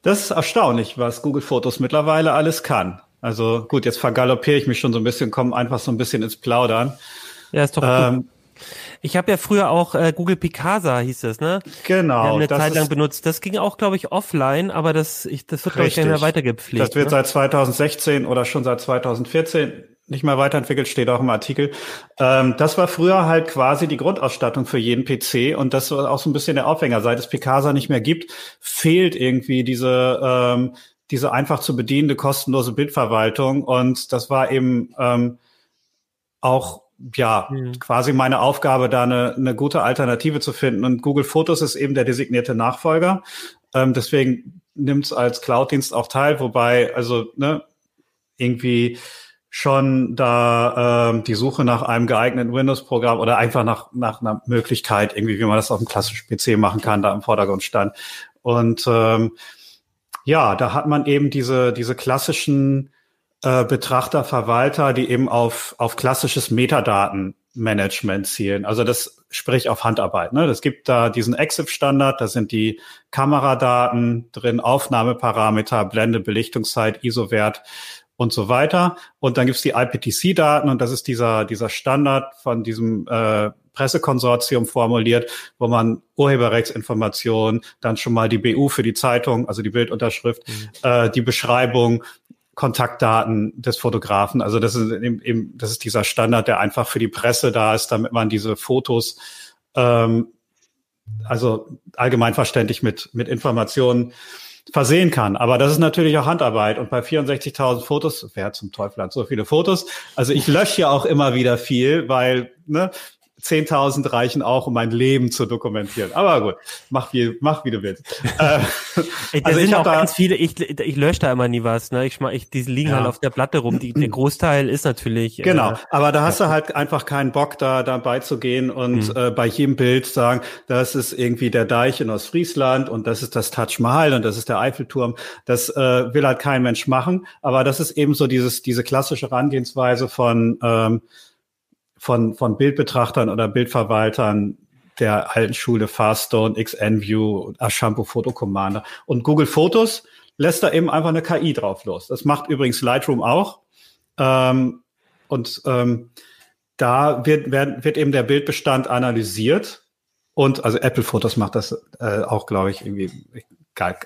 das ist erstaunlich, was Google Fotos mittlerweile alles kann. Also gut, jetzt vergaloppiere ich mich schon so ein bisschen, komme einfach so ein bisschen ins Plaudern. Ja, ist doch ähm, gut. Ich habe ja früher auch äh, Google Picasa hieß es, ne? Genau. Wir haben eine Zeit lang benutzt. Das ging auch, glaube ich, offline, aber das, ich, das wird, glaube ich, nicht mehr weitergepflegt. Das wird ne? seit 2016 oder schon seit 2014 nicht mehr weiterentwickelt, steht auch im Artikel. Ähm, das war früher halt quasi die Grundausstattung für jeden PC und das war auch so ein bisschen der Aufhänger. Seit es Picasa nicht mehr gibt, fehlt irgendwie diese ähm, diese einfach zu bedienende kostenlose Bildverwaltung. Und das war eben ähm, auch ja mhm. quasi meine Aufgabe, da eine, eine gute Alternative zu finden. Und Google Fotos ist eben der designierte Nachfolger. Ähm, deswegen nimmt es als Cloud-Dienst auch teil, wobei also ne, irgendwie schon da ähm, die Suche nach einem geeigneten Windows-Programm oder einfach nach, nach einer Möglichkeit, irgendwie, wie man das auf dem klassischen PC machen kann, da im Vordergrund stand. Und ähm, Ja, da hat man eben diese, diese klassischen äh, Betrachter, Verwalter, die eben auf, auf klassisches Metadatenmanagement zielen. Also das sprich auf Handarbeit. Ne? Das gibt da diesen EXIF-Standard, da sind die Kameradaten drin, Aufnahmeparameter, Blende, Belichtungszeit, ISO-Wert und so weiter. Und dann gibt's die IPTC-Daten und das ist dieser, dieser Standard von diesem äh, Pressekonsortium formuliert, wo man Urheberrechtsinformationen, dann schon mal die BU für die Zeitung, also die Bildunterschrift, mhm. äh, die Beschreibung, Kontaktdaten des Fotografen. Also das ist eben, das ist dieser Standard, der einfach für die Presse da ist, damit man diese Fotos ähm, also allgemeinverständlich mit, mit Informationen versehen kann. Aber das ist natürlich auch Handarbeit. Und bei 64.000 Fotos, wer zum Teufel hat so viele Fotos? Also ich lösche ja auch immer wieder viel, weil ne, 10.000 reichen auch, um mein Leben zu dokumentieren. Aber gut, mach wie, mach wie du willst. äh, Ey, also sind ich auch da, ganz viele, ich, ich lösche da immer nie was. Ne? Ich, ich, die liegen ja. halt auf der Platte rum. Die, der Großteil ist natürlich. Äh, genau, äh, aber da hast du halt einfach keinen Bock, da dabei zu gehen und mhm. äh, bei jedem Bild sagen, das ist irgendwie der Deich in Ostfriesland und das ist das Taj Mahal und das ist der Eiffelturm. Das äh, will halt kein Mensch machen. Aber das ist eben so dieses, diese klassische Herangehensweise von ähm, von, von Bildbetrachtern oder Bildverwaltern der alten Schule Farstone, XNView, Ashampo Photo Commander. Und Google Fotos lässt da eben einfach eine KI drauf los. Das macht übrigens Lightroom auch. Ähm, und ähm, da wird, wird, wird eben der Bildbestand analysiert. Und also Apple Fotos macht das äh, auch, glaube ich, irgendwie. Ich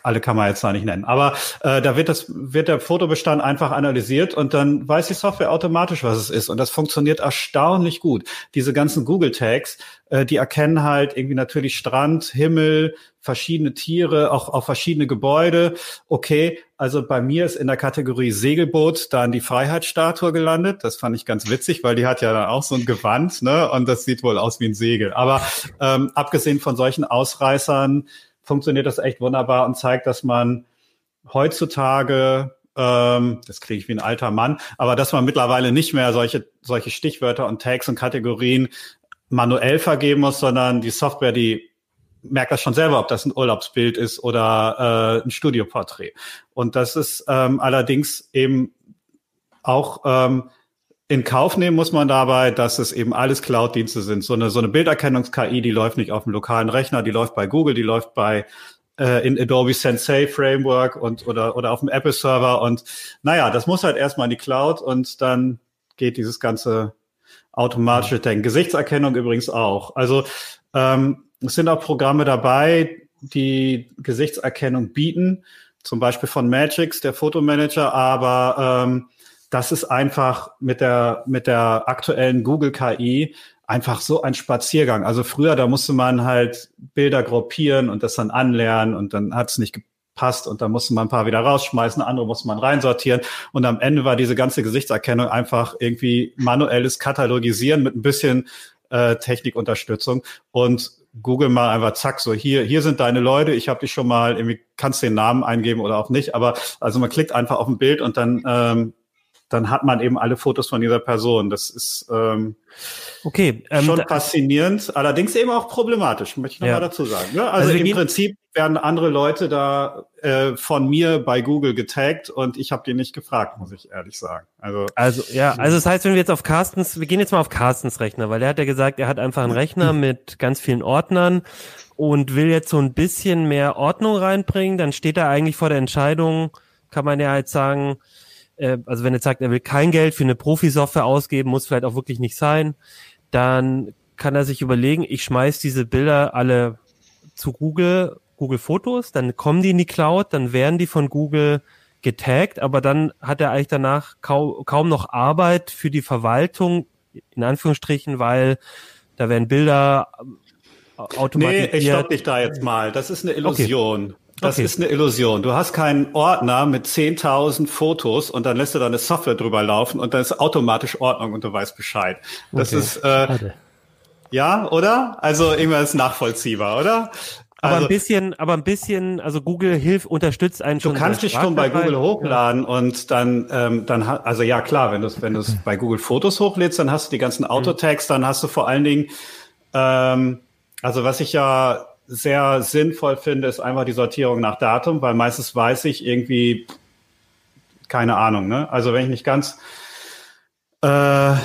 alle kann man jetzt noch nicht nennen. Aber äh, da wird das, wird der Fotobestand einfach analysiert und dann weiß die Software automatisch, was es ist. Und das funktioniert erstaunlich gut. Diese ganzen Google-Tags, äh, die erkennen halt irgendwie natürlich Strand, Himmel, verschiedene Tiere, auch, auch verschiedene Gebäude. Okay, also bei mir ist in der Kategorie Segelboot dann die Freiheitsstatue gelandet. Das fand ich ganz witzig, weil die hat ja dann auch so ein Gewand, ne? Und das sieht wohl aus wie ein Segel. Aber ähm, abgesehen von solchen Ausreißern, funktioniert das echt wunderbar und zeigt, dass man heutzutage ähm, das kriege ich wie ein alter Mann, aber dass man mittlerweile nicht mehr solche, solche Stichwörter und Tags und Kategorien manuell vergeben muss, sondern die Software, die merkt das schon selber, ob das ein Urlaubsbild ist oder äh, ein Studioporträt. Und das ist ähm, allerdings eben auch ähm, in Kauf nehmen muss man dabei, dass es eben alles Cloud-Dienste sind. So eine, so eine Bilderkennungs-KI, die läuft nicht auf dem lokalen Rechner, die läuft bei Google, die läuft bei äh, in Adobe Sensei Framework und oder oder auf dem Apple Server und naja, das muss halt erstmal in die Cloud und dann geht dieses ganze automatische Denken. Gesichtserkennung übrigens auch. Also ähm, es sind auch Programme dabei, die Gesichtserkennung bieten, zum Beispiel von Magix, der Fotomanager, aber ähm, das ist einfach mit der, mit der aktuellen Google KI einfach so ein Spaziergang. Also früher, da musste man halt Bilder gruppieren und das dann anlernen und dann hat es nicht gepasst und dann musste man ein paar wieder rausschmeißen, andere musste man reinsortieren und am Ende war diese ganze Gesichtserkennung einfach irgendwie manuelles Katalogisieren mit ein bisschen äh, Technikunterstützung und Google mal einfach zack, so hier, hier sind deine Leute, ich habe dich schon mal, irgendwie kannst den Namen eingeben oder auch nicht, aber also man klickt einfach auf ein Bild und dann ähm, dann hat man eben alle Fotos von dieser Person. Das ist ähm, okay, ähm, schon faszinierend, allerdings eben auch problematisch, möchte ich nochmal ja. dazu sagen. Ja, also, also im Prinzip werden andere Leute da äh, von mir bei Google getaggt und ich habe die nicht gefragt, muss ich ehrlich sagen. Also, also ja, also das heißt, wenn wir jetzt auf Carstens, wir gehen jetzt mal auf Carstens Rechner, weil der hat ja gesagt, er hat einfach einen Rechner mit ganz vielen Ordnern und will jetzt so ein bisschen mehr Ordnung reinbringen, dann steht er eigentlich vor der Entscheidung, kann man ja halt sagen, äh, also wenn er sagt, er will kein Geld für eine Profi-Software ausgeben, muss vielleicht auch wirklich nicht sein, dann kann er sich überlegen, ich schmeiß diese Bilder alle zu Google, Google Fotos, dann kommen die in die Cloud, dann werden die von Google getaggt, aber dann hat er eigentlich danach kaum, kaum noch Arbeit für die Verwaltung, in Anführungsstrichen, weil da werden Bilder automatisiert. Nee, ich stopp dich da jetzt mal. Das ist eine Illusion. Okay. Das okay. ist eine Illusion. Du hast keinen Ordner mit 10.000 Fotos und dann lässt du deine Software drüber laufen und dann ist automatisch Ordnung und du weißt Bescheid. Das okay. ist äh, ja, oder? Also irgendwas ist nachvollziehbar, oder? Aber also, ein bisschen, aber ein bisschen, also Google hilft, unterstützt einen schon. Du kannst dich schon bei Google hochladen ja. und dann, ähm, dann, also ja klar, wenn du wenn du es bei Google Fotos hochlädst, dann hast du die ganzen mhm. Autotags, dann hast du vor allen Dingen, ähm, also was ich ja sehr sinnvoll finde, ist einfach die Sortierung nach Datum, weil meistens weiß ich irgendwie, keine Ahnung, ne? Also wenn ich nicht ganz äh,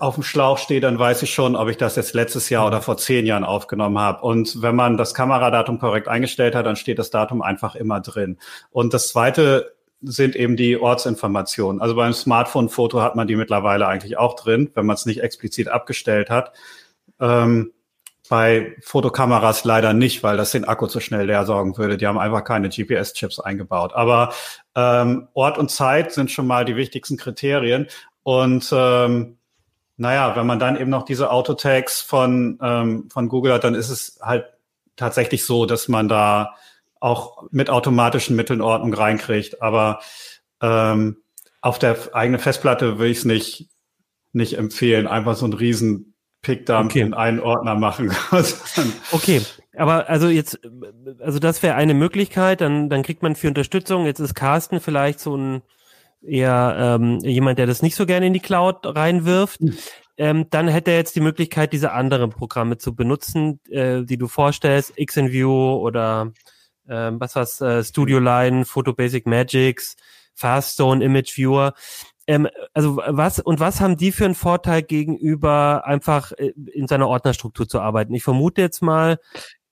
auf dem Schlauch stehe, dann weiß ich schon, ob ich das jetzt letztes Jahr oder vor zehn Jahren aufgenommen habe. Und wenn man das Kameradatum korrekt eingestellt hat, dann steht das Datum einfach immer drin. Und das zweite sind eben die Ortsinformationen. Also beim Smartphone-Foto hat man die mittlerweile eigentlich auch drin, wenn man es nicht explizit abgestellt hat. Ähm, bei Fotokameras leider nicht, weil das den Akku zu schnell leer sorgen würde. Die haben einfach keine GPS-Chips eingebaut. Aber ähm, Ort und Zeit sind schon mal die wichtigsten Kriterien. Und ähm, naja, wenn man dann eben noch diese Autotags von, ähm, von Google hat, dann ist es halt tatsächlich so, dass man da auch mit automatischen Mitteln Ordnung reinkriegt. Aber ähm, auf der eigenen Festplatte will ich es nicht, nicht empfehlen. Einfach so einen riesen Pickdump okay. in einen Ordner machen. okay, aber also jetzt, also das wäre eine Möglichkeit, dann, dann kriegt man für Unterstützung, jetzt ist Carsten vielleicht so ein eher ähm, jemand, der das nicht so gerne in die Cloud reinwirft. Mhm. Ähm, dann hätte er jetzt die Möglichkeit, diese anderen Programme zu benutzen, äh, die du vorstellst, XNView oder äh, was was äh, Studio Line, Photo Basic Magics, Faststone, Image Viewer. Ähm, also was und was haben die für einen Vorteil gegenüber einfach äh, in seiner Ordnerstruktur zu arbeiten? Ich vermute jetzt mal.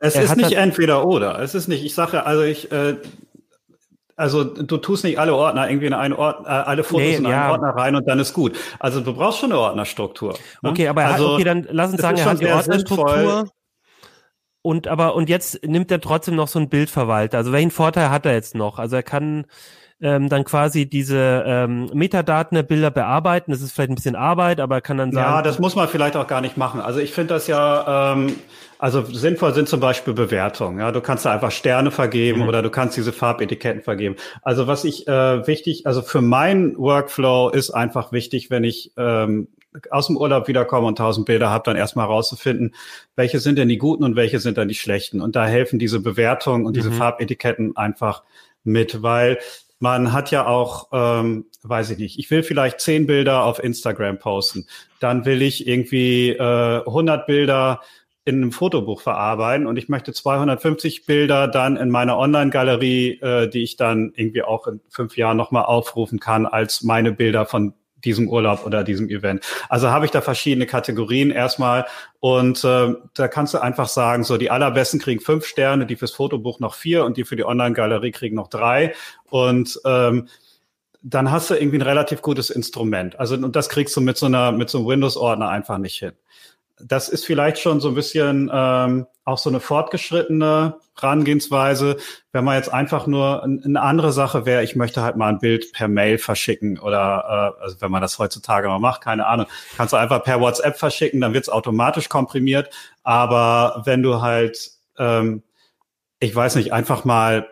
Es ist nicht entweder oder. Es ist nicht. Ich sage also ich. Äh, also du tust nicht alle Ordner irgendwie in einen Ordner, äh, alle Fotos nee, in einen ja. Ordner rein und dann ist gut. Also du brauchst schon eine Ordnerstruktur. Ne? Okay, aber also, okay, dann lass uns sagen, er hat die Ordnerstruktur. Sinnvoll. Und aber und jetzt nimmt er trotzdem noch so ein Bildverwalter. Also welchen Vorteil hat er jetzt noch? Also er kann ähm, dann quasi diese ähm, Metadaten der Bilder bearbeiten. Das ist vielleicht ein bisschen Arbeit, aber kann dann sagen. Ja, das muss man vielleicht auch gar nicht machen. Also ich finde das ja, ähm, also sinnvoll sind zum Beispiel Bewertungen. Ja, du kannst da einfach Sterne vergeben mhm. oder du kannst diese Farbetiketten vergeben. Also was ich äh, wichtig, also für meinen Workflow ist einfach wichtig, wenn ich ähm, aus dem Urlaub wiederkomme und tausend Bilder habe, dann erstmal rauszufinden, welche sind denn die guten und welche sind dann die schlechten. Und da helfen diese Bewertungen und diese mhm. Farbetiketten einfach mit, weil man hat ja auch, ähm, weiß ich nicht, ich will vielleicht zehn Bilder auf Instagram posten. Dann will ich irgendwie äh, 100 Bilder in einem Fotobuch verarbeiten und ich möchte 250 Bilder dann in meiner Online-Galerie, äh, die ich dann irgendwie auch in fünf Jahren nochmal aufrufen kann, als meine Bilder von diesem Urlaub oder diesem Event. Also habe ich da verschiedene Kategorien erstmal und äh, da kannst du einfach sagen, so die allerbesten kriegen fünf Sterne, die fürs Fotobuch noch vier und die für die Online-Galerie kriegen noch drei und ähm, dann hast du irgendwie ein relativ gutes Instrument. Also und das kriegst du mit so einer mit so einem Windows-Ordner einfach nicht hin das ist vielleicht schon so ein bisschen ähm, auch so eine fortgeschrittene Herangehensweise, wenn man jetzt einfach nur eine andere Sache wäre, ich möchte halt mal ein Bild per Mail verschicken oder äh, also wenn man das heutzutage mal macht, keine Ahnung, kannst du einfach per WhatsApp verschicken, dann wird's automatisch komprimiert. Aber wenn du halt, ähm, ich weiß nicht, einfach mal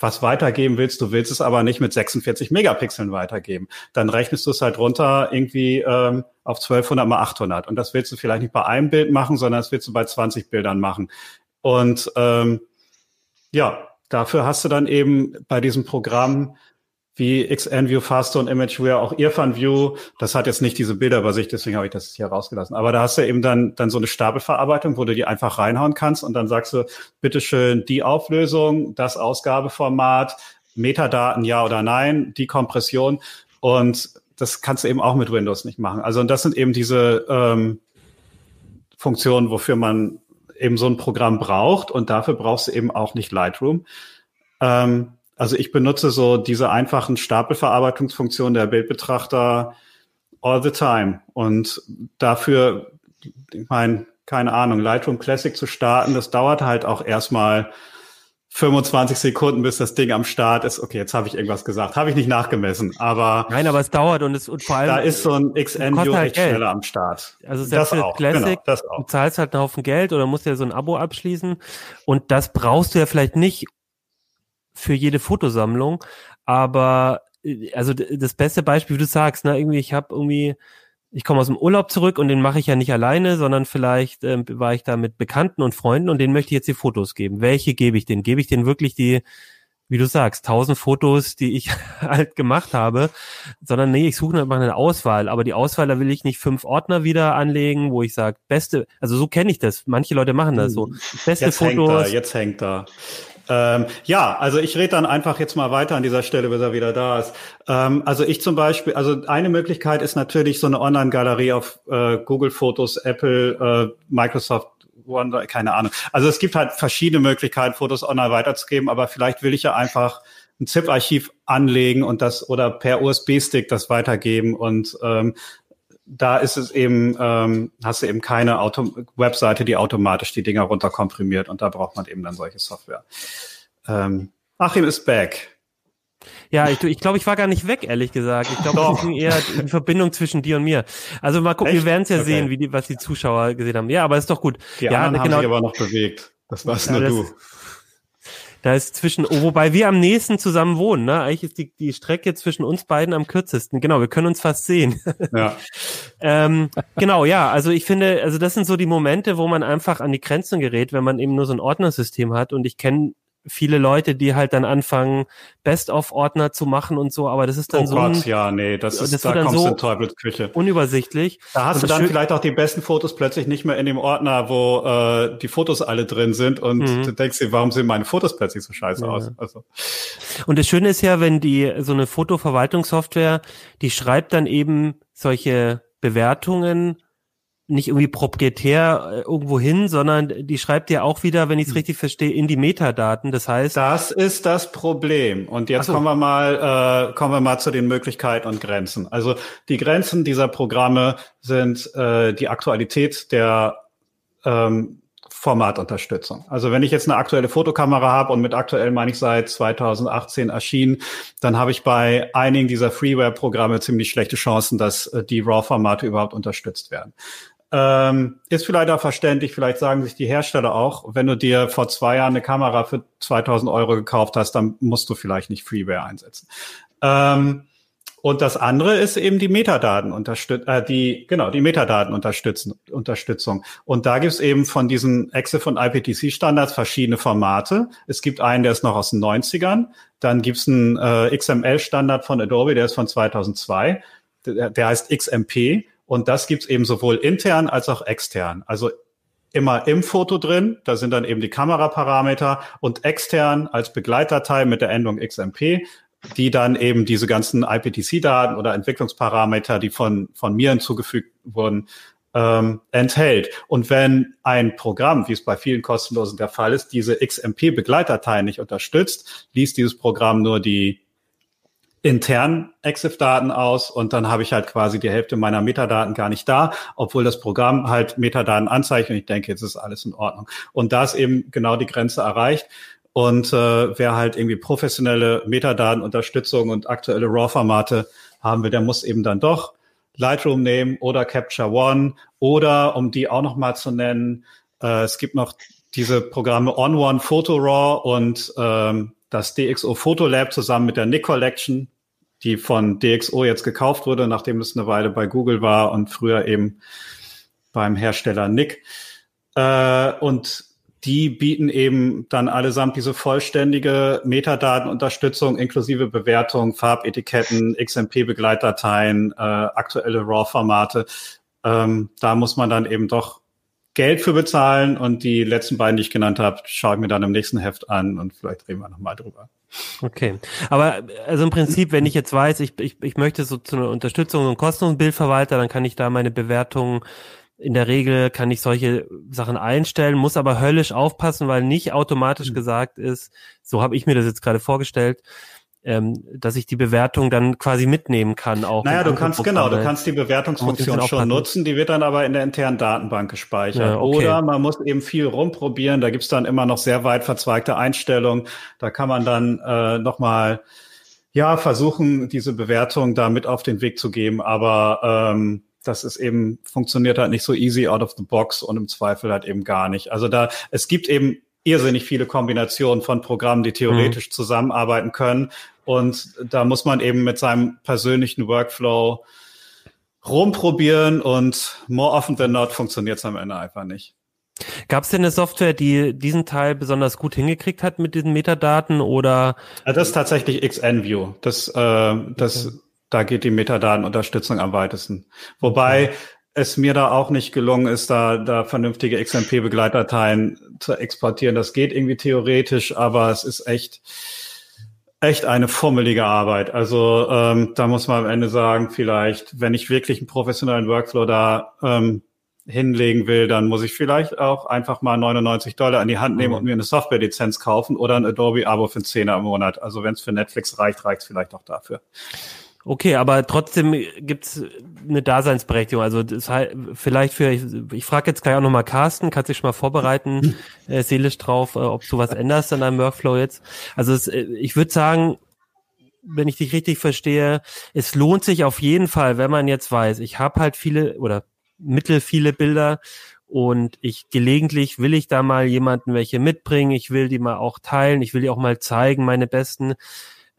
was weitergeben willst, du willst es aber nicht mit 46 Megapixeln weitergeben, dann rechnest du es halt runter irgendwie ähm, auf 1200 mal 800 und das willst du vielleicht nicht bei einem Bild machen, sondern das willst du bei 20 Bildern machen und ähm, ja, dafür hast du dann eben bei diesem Programm wie XNView, Fastone, ImageWare, auch IrfanView. Das hat jetzt nicht diese Bilderübersicht, deswegen habe ich das hier rausgelassen. Aber da hast du eben dann, dann so eine Stapelverarbeitung, wo du die einfach reinhauen kannst und dann sagst du, bitteschön, die Auflösung, das Ausgabeformat, Metadaten, ja oder nein, die Kompression. Und das kannst du eben auch mit Windows nicht machen. Also und das sind eben diese ähm, Funktionen, wofür man eben so ein Programm braucht. Und dafür brauchst du eben auch nicht Lightroom. Ähm, also ich benutze so diese einfachen Stapelverarbeitungsfunktionen der Bildbetrachter all the time. Und dafür, ich meine, keine Ahnung, Lightroom Classic zu starten, das dauert halt auch erstmal 25 Sekunden, bis das Ding am Start ist. Okay, jetzt habe ich irgendwas gesagt. Habe ich nicht nachgemessen, aber. Nein, aber es dauert und es und vor allem. Da ist so ein XN-View halt echt Geld. schneller am Start. Also selbst das auch, Classic, genau, das auch. du zahlst halt einen Haufen Geld oder musst ja so ein Abo abschließen. Und das brauchst du ja vielleicht nicht, für jede Fotosammlung. Aber äh, also das beste Beispiel, wie du sagst, ne, irgendwie, ich habe irgendwie, ich komme aus dem Urlaub zurück und den mache ich ja nicht alleine, sondern vielleicht äh, war ich da mit Bekannten und Freunden und denen möchte ich jetzt die Fotos geben. Welche gebe ich denen? Gebe ich denen wirklich die wie du sagst, tausend Fotos, die ich halt gemacht habe, sondern nee, ich suche einfach eine Auswahl. Aber die Auswahl, da will ich nicht fünf Ordner wieder anlegen, wo ich sage, beste, also so kenne ich das. Manche Leute machen das so. Beste jetzt Fotos. Hängt da, jetzt hängt da. Ähm, ja, also ich rede dann einfach jetzt mal weiter an dieser Stelle, bis er wieder da ist. Ähm, also ich zum Beispiel, also eine Möglichkeit ist natürlich so eine Online-Galerie auf äh, Google Fotos, Apple, äh, Microsoft keine Ahnung. Also es gibt halt verschiedene Möglichkeiten, Fotos online weiterzugeben, aber vielleicht will ich ja einfach ein ZIP-Archiv anlegen und das oder per USB-Stick das weitergeben und ähm, da ist es eben, ähm, hast du eben keine Auto Webseite, die automatisch die Dinger runterkomprimiert und da braucht man eben dann solche Software. Ähm, Achim ist back. Ja, ich, ich glaube, ich war gar nicht weg, ehrlich gesagt. Ich glaube, das ist eher die Verbindung zwischen dir und mir. Also mal gucken, Echt? wir werden es ja okay. sehen, wie die, was die Zuschauer gesehen haben. Ja, aber ist doch gut. Die ja, anderen genau. haben sich aber noch bewegt. Das war's ja, nur das, du. Da ist zwischen, oh, wobei wir am nächsten zusammen wohnen, ne? Eigentlich ist die, die Strecke zwischen uns beiden am kürzesten. Genau, wir können uns fast sehen. Ja. ähm, genau, ja, also ich finde, also das sind so die Momente, wo man einfach an die Grenzen gerät, wenn man eben nur so ein Ordnersystem hat. Und ich kenne viele Leute, die halt dann anfangen, Best-of-Ordner zu machen und so, aber das ist dann oh so. Gott, ein, ja, nee, das ist, das da kommst so in Teufelsküche. Unübersichtlich. Da hast und du dann vielleicht auch die besten Fotos plötzlich nicht mehr in dem Ordner, wo äh, die Fotos alle drin sind und mhm. du denkst dir, warum sehen meine Fotos plötzlich so scheiße ja. aus? Also. Und das Schöne ist ja, wenn die so eine Fotoverwaltungssoftware, die schreibt dann eben solche Bewertungen nicht irgendwie proprietär äh, irgendwo hin, sondern die schreibt ja auch wieder, wenn ich es hm. richtig verstehe, in die Metadaten. Das heißt, das ist das Problem. Und jetzt so. kommen wir mal, äh, kommen wir mal zu den Möglichkeiten und Grenzen. Also die Grenzen dieser Programme sind äh, die Aktualität der ähm, Formatunterstützung. Also wenn ich jetzt eine aktuelle Fotokamera habe und mit aktuell meine ich seit 2018 erschienen, dann habe ich bei einigen dieser Freeware-Programme ziemlich schlechte Chancen, dass äh, die RAW-Formate überhaupt unterstützt werden. Ähm, ist vielleicht auch verständlich, vielleicht sagen sich die Hersteller auch, wenn du dir vor zwei Jahren eine Kamera für 2000 Euro gekauft hast, dann musst du vielleicht nicht Freeware einsetzen. Ähm, und das andere ist eben die Metadaten äh, die, genau, die Metadaten unterstützen, Unterstützung. Und da gibt's eben von diesen EXIF und IPTC Standards verschiedene Formate. Es gibt einen, der ist noch aus den 90ern. Dann gibt's einen äh, XML Standard von Adobe, der ist von 2002. Der, der heißt XMP. Und das gibt's eben sowohl intern als auch extern. Also immer im Foto drin, da sind dann eben die Kameraparameter und extern als Begleitdatei mit der Endung XMP, die dann eben diese ganzen IPTC-Daten oder Entwicklungsparameter, die von, von mir hinzugefügt wurden, ähm, enthält. Und wenn ein Programm, wie es bei vielen kostenlosen der Fall ist, diese XMP-Begleitdatei nicht unterstützt, liest dieses Programm nur die intern EXIF-Daten aus und dann habe ich halt quasi die Hälfte meiner Metadaten gar nicht da, obwohl das Programm halt Metadaten anzeigt und ich denke, jetzt ist alles in Ordnung. Und da ist eben genau die Grenze erreicht. Und äh, wer halt irgendwie professionelle Metadatenunterstützung und aktuelle RAW-Formate haben will, der muss eben dann doch Lightroom nehmen oder Capture One oder, um die auch noch mal zu nennen, äh, es gibt noch diese Programme On One Photo RAW und ähm, das DxO Photo Lab zusammen mit der Nick Collection, die von DxO jetzt gekauft wurde, nachdem es eine Weile bei Google war und früher eben beim Hersteller Nick. Äh, und die bieten eben dann allesamt diese vollständige Metadatenunterstützung inklusive Bewertung, Farbetiketten, XMP-Begleitdateien, äh, aktuelle RAW-Formate. Ähm, da muss man dann eben doch Geld für bezahlen und die letzten beiden, die ich genannt habe, schaue ich mir dann im nächsten Heft an und vielleicht reden wir nochmal drüber. Okay, aber also im Prinzip, wenn ich jetzt weiß, ich, ich, ich möchte so zu einer Unterstützung und kostenlosen Bildverwalter, dann kann ich da meine Bewertungen in der Regel kann ich solche Sachen einstellen, muss aber höllisch aufpassen, weil nicht automatisch mhm. gesagt ist, so habe ich mir das jetzt gerade vorgestellt, ähm, dass ich die Bewertung dann quasi mitnehmen kann auch. Naja, du kannst genau, du kannst die Bewertungsfunktion schon nutzen, die wird dann aber in der internen Datenbank gespeichert. Ja, okay. Oder man muss eben viel rumprobieren, da gibt's dann immer noch sehr weit verzweigte Einstellungen, da kann man dann äh, nochmal ja, versuchen, diese Bewertung da mit auf den Weg zu geben, aber ähm, das ist eben, funktioniert halt nicht so easy out of the box und im Zweifel halt eben gar nicht. Also da, es gibt eben irrsinnig viele Kombinationen von Programmen, die theoretisch mhm. zusammenarbeiten können. Und da muss man eben mit seinem persönlichen Workflow rumprobieren und more often than not funktioniert es am Ende einfach nicht. Gab es denn eine Software, die diesen Teil besonders gut hingekriegt hat mit diesen Metadaten oder? Das ist tatsächlich XNView. Das, äh, das, okay. da geht die Metadatenunterstützung am weitesten. Wobei. Es mir da auch nicht gelungen ist, da, da vernünftige XMP-Begleitdateien zu exportieren. Das geht irgendwie theoretisch, aber es ist echt, echt eine fummelige Arbeit. Also ähm, da muss man am Ende sagen, vielleicht, wenn ich wirklich einen professionellen Workflow da ähm, hinlegen will, dann muss ich vielleicht auch einfach mal 99 Dollar in die Hand nehmen mhm. und mir eine Software-Lizenz kaufen oder ein Adobe-Abo für 10 im Monat. Also wenn es für Netflix reicht, reicht es vielleicht auch dafür. Okay, aber trotzdem gibt's eine Daseinsberechtigung. Also das heißt, vielleicht für, ich, ich frage jetzt gleich auch nochmal Carsten, kannst du dich mal vorbereiten, äh, seelisch drauf, äh, ob du was änderst an deinem Workflow jetzt. Also es, äh, ich würde sagen, wenn ich dich richtig verstehe, es lohnt sich auf jeden Fall, wenn man jetzt weiß, ich habe halt viele oder mittel viele Bilder und ich gelegentlich will ich da mal jemanden welche mitbringen, ich will die mal auch teilen, ich will die auch mal zeigen, meine besten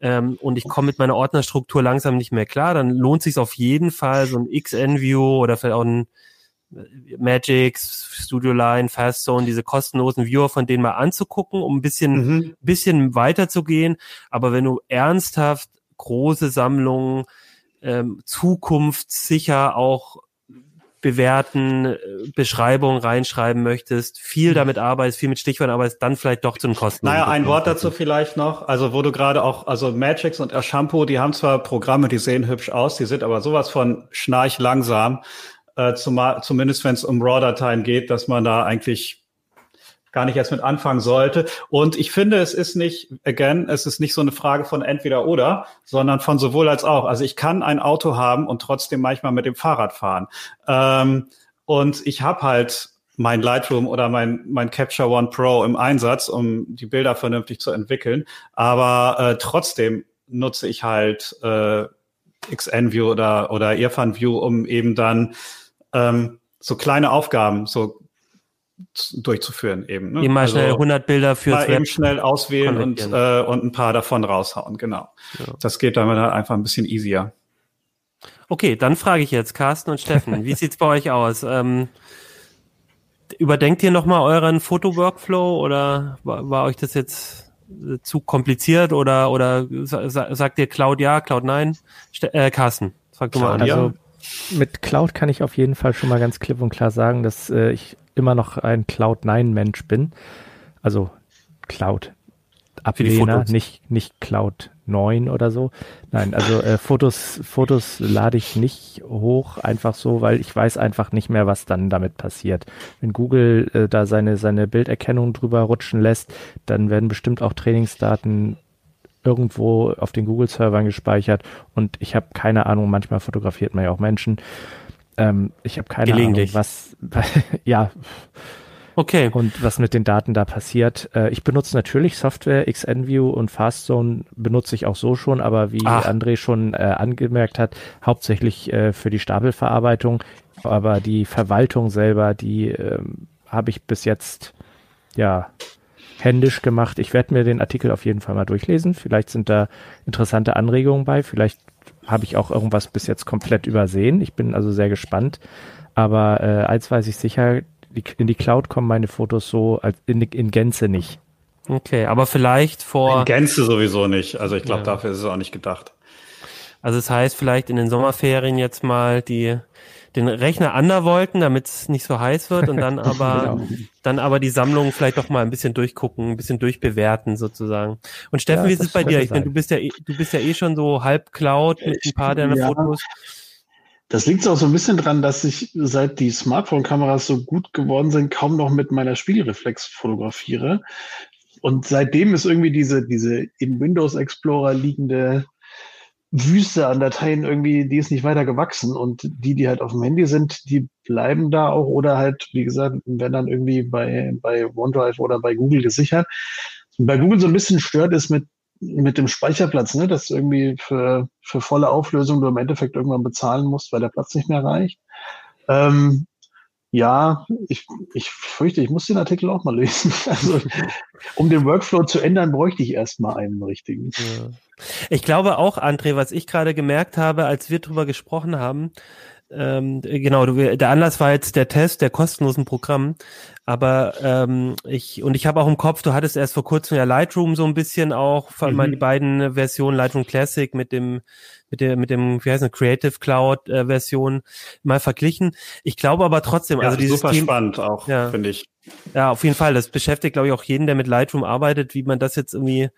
ähm, und ich komme mit meiner Ordnerstruktur langsam nicht mehr klar, dann lohnt sich auf jeden Fall so ein XNView oder vielleicht auch ein äh, Magix, Studio Line, Fastzone, diese kostenlosen Viewer von denen mal anzugucken, um ein bisschen, mhm. bisschen weiter zu gehen. Aber wenn du ernsthaft große Sammlungen ähm, zukunftssicher auch bewerten, äh, Beschreibung reinschreiben möchtest, viel mhm. damit arbeitest, viel mit Stichworten arbeitest, dann vielleicht doch zum Kosten. Naja, ein Wort dazu vielleicht noch. Also wo du gerade auch, also Magix und Shampoo, die haben zwar Programme, die sehen hübsch aus, die sind aber sowas von schnarch langsam, äh, zumal, zumindest wenn es um RAW-Dateien geht, dass man da eigentlich gar nicht erst mit anfangen sollte. Und ich finde, es ist nicht, again, es ist nicht so eine Frage von entweder oder, sondern von sowohl als auch. Also ich kann ein Auto haben und trotzdem manchmal mit dem Fahrrad fahren. Ähm, und ich habe halt mein Lightroom oder mein, mein Capture One Pro im Einsatz, um die Bilder vernünftig zu entwickeln. Aber äh, trotzdem nutze ich halt äh, XNView oder, oder Irfan View, um eben dann ähm, so kleine Aufgaben, so durchzuführen eben. Ne? Eben mal also schnell 100 Bilder für mal eben schnell auswählen und, äh, und ein paar davon raushauen, genau. Ja. Das geht dann einfach ein bisschen easier. Okay, dann frage ich jetzt Carsten und Steffen, wie sieht's bei euch aus? Ähm, überdenkt ihr nochmal euren Foto-Workflow oder war, war, euch das jetzt zu kompliziert oder oder sagt ihr Cloud ja, Cloud nein? Ste äh, Carsten, sag du mal. Also mit Cloud kann ich auf jeden Fall schon mal ganz klipp und klar sagen, dass äh, ich immer noch ein Cloud-9-Mensch bin. Also Cloud. Ablehner, nicht, nicht Cloud 9 oder so. Nein, also äh, Fotos, Fotos lade ich nicht hoch, einfach so, weil ich weiß einfach nicht mehr, was dann damit passiert. Wenn Google äh, da seine, seine Bilderkennung drüber rutschen lässt, dann werden bestimmt auch Trainingsdaten irgendwo auf den Google-Servern gespeichert und ich habe keine Ahnung, manchmal fotografiert man ja auch Menschen ähm, ich habe keine Ahnung, was, ja. Okay. Und was mit den Daten da passiert. Äh, ich benutze natürlich Software, XNView und Fastzone benutze ich auch so schon, aber wie Ach. André schon äh, angemerkt hat, hauptsächlich äh, für die Stapelverarbeitung. Aber die Verwaltung selber, die ähm, habe ich bis jetzt ja händisch gemacht. Ich werde mir den Artikel auf jeden Fall mal durchlesen. Vielleicht sind da interessante Anregungen bei. Vielleicht habe ich auch irgendwas bis jetzt komplett übersehen. Ich bin also sehr gespannt. Aber äh, eins weiß ich sicher, die, in die Cloud kommen meine Fotos so als in, in Gänze nicht. Okay, aber vielleicht vor. In Gänze sowieso nicht. Also ich glaube, ja. dafür ist es auch nicht gedacht. Also es das heißt vielleicht in den Sommerferien jetzt mal die den Rechner undervolten, damit es nicht so heiß wird und dann aber genau. dann aber die Sammlung vielleicht doch mal ein bisschen durchgucken, ein bisschen durchbewerten sozusagen. Und Steffen, ja, wie ist es bei dir? Ich meine, du bist ja eh, du bist ja eh schon so halb Cloud mit ein paar deiner ja. Fotos. Das liegt auch so ein bisschen dran, dass ich seit die Smartphone-Kameras so gut geworden sind, kaum noch mit meiner Spiegelreflex fotografiere. Und seitdem ist irgendwie diese, diese im Windows Explorer liegende Wüste an Dateien irgendwie, die ist nicht weiter gewachsen und die, die halt auf dem Handy sind, die bleiben da auch oder halt, wie gesagt, werden dann irgendwie bei, bei OneDrive oder bei Google gesichert. Bei Google so ein bisschen stört ist mit, mit dem Speicherplatz, ne, dass irgendwie für, für volle Auflösung du im Endeffekt irgendwann bezahlen musst, weil der Platz nicht mehr reicht. Ähm, ja, ich, ich fürchte, ich muss den Artikel auch mal lesen. Also, um den Workflow zu ändern, bräuchte ich erstmal einen richtigen. Ja. Ich glaube auch, André, was ich gerade gemerkt habe, als wir drüber gesprochen haben, ähm, genau, du, der Anlass war jetzt der Test der kostenlosen Programm, aber ähm, ich und ich habe auch im Kopf, du hattest erst vor kurzem ja Lightroom so ein bisschen auch, vor allem mhm. die beiden Versionen Lightroom Classic mit dem mit der mit dem wie heißt es Creative Cloud äh, Version mal verglichen. Ich glaube aber trotzdem, ja, also dieses super Team, spannend auch, ja. finde ich. Ja, auf jeden Fall. Das beschäftigt glaube ich auch jeden, der mit Lightroom arbeitet, wie man das jetzt irgendwie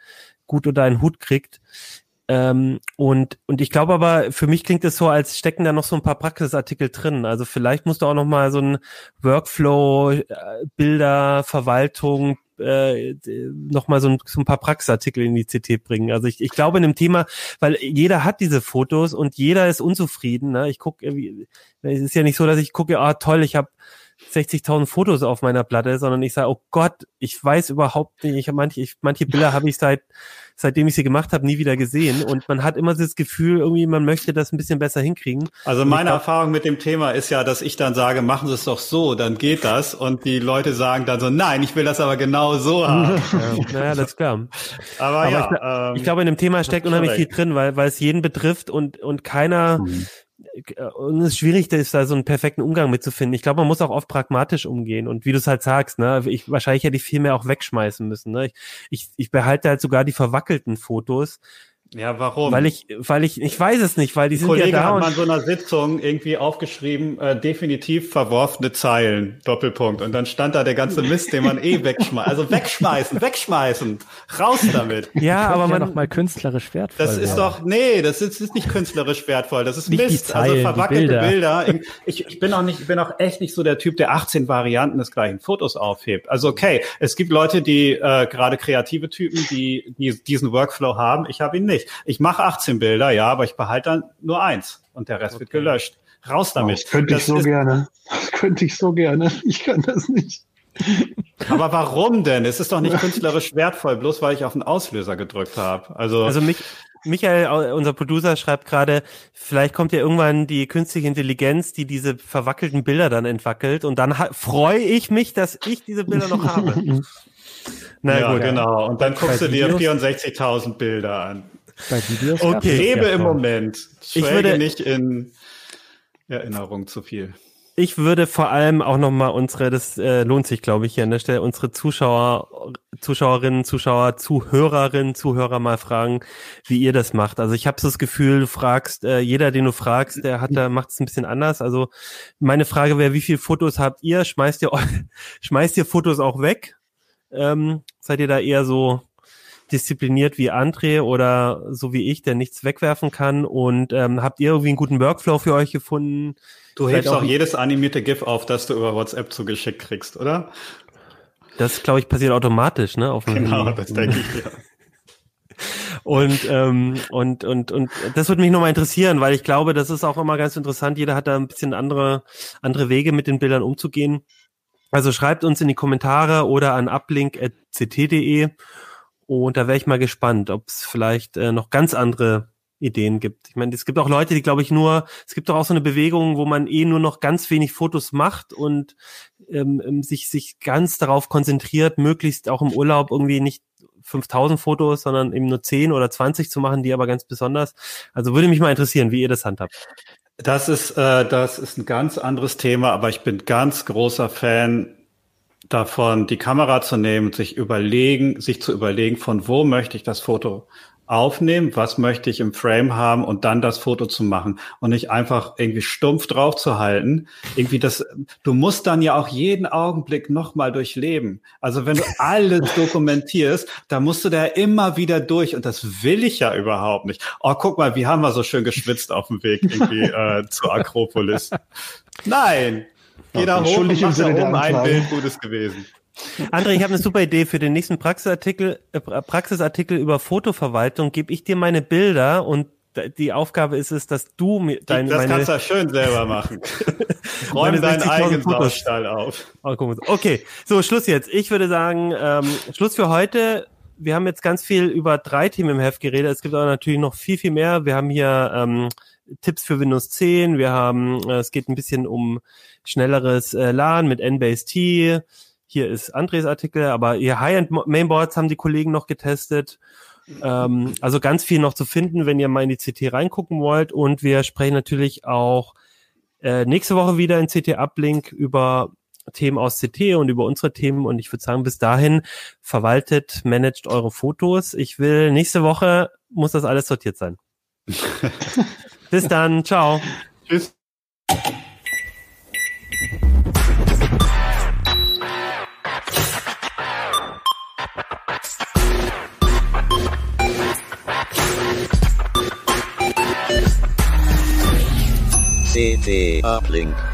gut unter einen Hut kriegt. Ähm, und, und ich glaube aber, für mich klingt es so, als stecken da noch so ein paar Praxisartikel drin. Also vielleicht musst du auch noch mal so ein Workflow, äh, Bilder, Verwaltung, äh, noch mal so ein, so ein paar Praxisartikel in die CT bringen. Also ich, ich glaube in dem Thema, weil jeder hat diese Fotos und jeder ist unzufrieden. Ne? Ich gucke, es ist ja nicht so, dass ich gucke, ah toll, ich habe 60.000 Fotos auf meiner Platte, sondern ich sage, oh Gott, ich weiß überhaupt nicht, ich habe manche, ich, manche Bilder habe ich seit seitdem ich sie gemacht habe, nie wieder gesehen. Und man hat immer das Gefühl, irgendwie, man möchte das ein bisschen besser hinkriegen. Also meine glaub, Erfahrung mit dem Thema ist ja, dass ich dann sage, machen Sie es doch so, dann geht das. Und die Leute sagen dann so, nein, ich will das aber genau so haben. ja, naja, das ist klar. Aber, aber ja, ich, ähm, ich, glaube, in dem Thema steckt unheimlich viel drin, weil, weil es jeden betrifft und, und keiner, mhm und es ist schwierig, da ist da so einen perfekten Umgang mitzufinden. Ich glaube, man muss auch oft pragmatisch umgehen. Und wie du es halt sagst, ne, ich, wahrscheinlich hätte ich viel mehr auch wegschmeißen müssen. Ne? Ich, ich, ich behalte halt sogar die verwackelten Fotos, ja, warum? Weil ich, weil ich, ich weiß es nicht, weil die sind Kollege ja da. hat mal in so einer Sitzung irgendwie aufgeschrieben, äh, definitiv verworfene Zeilen, Doppelpunkt. Und dann stand da der ganze Mist, den man eh wegschmeißt. Also wegschmeißen, wegschmeißen, raus damit. Ja, aber man ja noch mal künstlerisch wertvoll. Das ist doch, nee, das ist, ist nicht künstlerisch wertvoll. Das ist nicht Mist. Zeilen, also verwackelte Bilder. Bilder. Ich, ich bin auch nicht, ich bin auch echt nicht so der Typ, der 18 Varianten des gleichen Fotos aufhebt. Also okay, es gibt Leute, die äh, gerade kreative Typen, die, die diesen Workflow haben. Ich habe ihn nicht. Ich mache 18 Bilder, ja, aber ich behalte dann nur eins und der Rest okay. wird gelöscht. Raus damit. das könnte das ich so gerne. Das könnte ich so gerne. Ich kann das nicht. Aber warum denn? Es ist doch nicht künstlerisch wertvoll, bloß weil ich auf den Auslöser gedrückt habe. Also, also mich, Michael, unser Producer, schreibt gerade, vielleicht kommt ja irgendwann die künstliche Intelligenz, die diese verwackelten Bilder dann entwackelt und dann freue ich mich, dass ich diese Bilder noch habe. Na ja, gut, genau. Und dann guckst du dir 64.000 Bilder an. Bei Videos okay. Lebe im Moment. Ich würde nicht in Erinnerung zu viel. Ich würde vor allem auch nochmal unsere, das äh, lohnt sich, glaube ich, hier an der Stelle, unsere Zuschauer, Zuschauerinnen, Zuschauer, Zuhörerinnen, Zuhörer mal fragen, wie ihr das macht. Also ich habe so das Gefühl, du fragst, äh, jeder, den du fragst, der hat da macht es ein bisschen anders. Also meine Frage wäre, wie viele Fotos habt ihr? Schmeißt ihr schmeißt ihr Fotos auch weg? Ähm, seid ihr da eher so diszipliniert wie André oder so wie ich, der nichts wegwerfen kann? Und ähm, habt ihr irgendwie einen guten Workflow für euch gefunden? Du hebst auch, auch jedes animierte GIF auf, das du über WhatsApp zugeschickt kriegst, oder? Das, glaube ich, passiert automatisch, ne? Auf genau, das denke ich, ja. Und, ähm, und, und, und das würde mich nochmal interessieren, weil ich glaube, das ist auch immer ganz interessant. Jeder hat da ein bisschen andere, andere Wege mit den Bildern umzugehen. Also schreibt uns in die Kommentare oder an uplink.ct.de und da wäre ich mal gespannt, ob es vielleicht äh, noch ganz andere Ideen gibt. Ich meine, es gibt auch Leute, die glaube ich nur, es gibt doch auch so eine Bewegung, wo man eh nur noch ganz wenig Fotos macht und ähm, ähm sich, sich ganz darauf konzentriert, möglichst auch im Urlaub irgendwie nicht 5000 Fotos, sondern eben nur 10 oder 20 zu machen, die aber ganz besonders. Also würde mich mal interessieren, wie ihr das handhabt. Das ist, äh, das ist ein ganz anderes Thema, aber ich bin ganz großer Fan davon, die Kamera zu nehmen, sich überlegen, sich zu überlegen, von wo möchte ich das Foto aufnehmen, was möchte ich im Frame haben und dann das Foto zu machen und nicht einfach irgendwie stumpf drauf zu halten. Irgendwie das, du musst dann ja auch jeden Augenblick nochmal durchleben. Also wenn du alles dokumentierst, da musst du da immer wieder durch und das will ich ja überhaupt nicht. Oh, guck mal, wie haben wir so schön geschwitzt auf dem Weg irgendwie äh, zur Akropolis. Nein, Geh da hoch und mach da oben ein Bild Gutes gewesen. André, ich habe eine super Idee für den nächsten Praxisartikel, äh, Praxisartikel über Fotoverwaltung. Gebe ich dir meine Bilder und die Aufgabe ist es, dass du mir deine. Das meine, kannst du schön selber machen. Räum deinen eigenen Saustall auf. Oh, okay, so Schluss jetzt. Ich würde sagen, ähm, Schluss für heute. Wir haben jetzt ganz viel über drei Themen im Heft geredet. Es gibt aber natürlich noch viel, viel mehr. Wir haben hier ähm, Tipps für Windows 10. Wir haben, äh, es geht ein bisschen um schnelleres äh, LAN mit NBase-T. Hier ist Andres Artikel, aber ihr High-End Mainboards haben die Kollegen noch getestet. Ähm, also ganz viel noch zu finden, wenn ihr mal in die CT reingucken wollt. Und wir sprechen natürlich auch äh, nächste Woche wieder in CT Uplink über Themen aus CT und über unsere Themen. Und ich würde sagen, bis dahin verwaltet, managt eure Fotos. Ich will nächste Woche muss das alles sortiert sein. bis dann. Ciao. Tschüss. CT Uplink.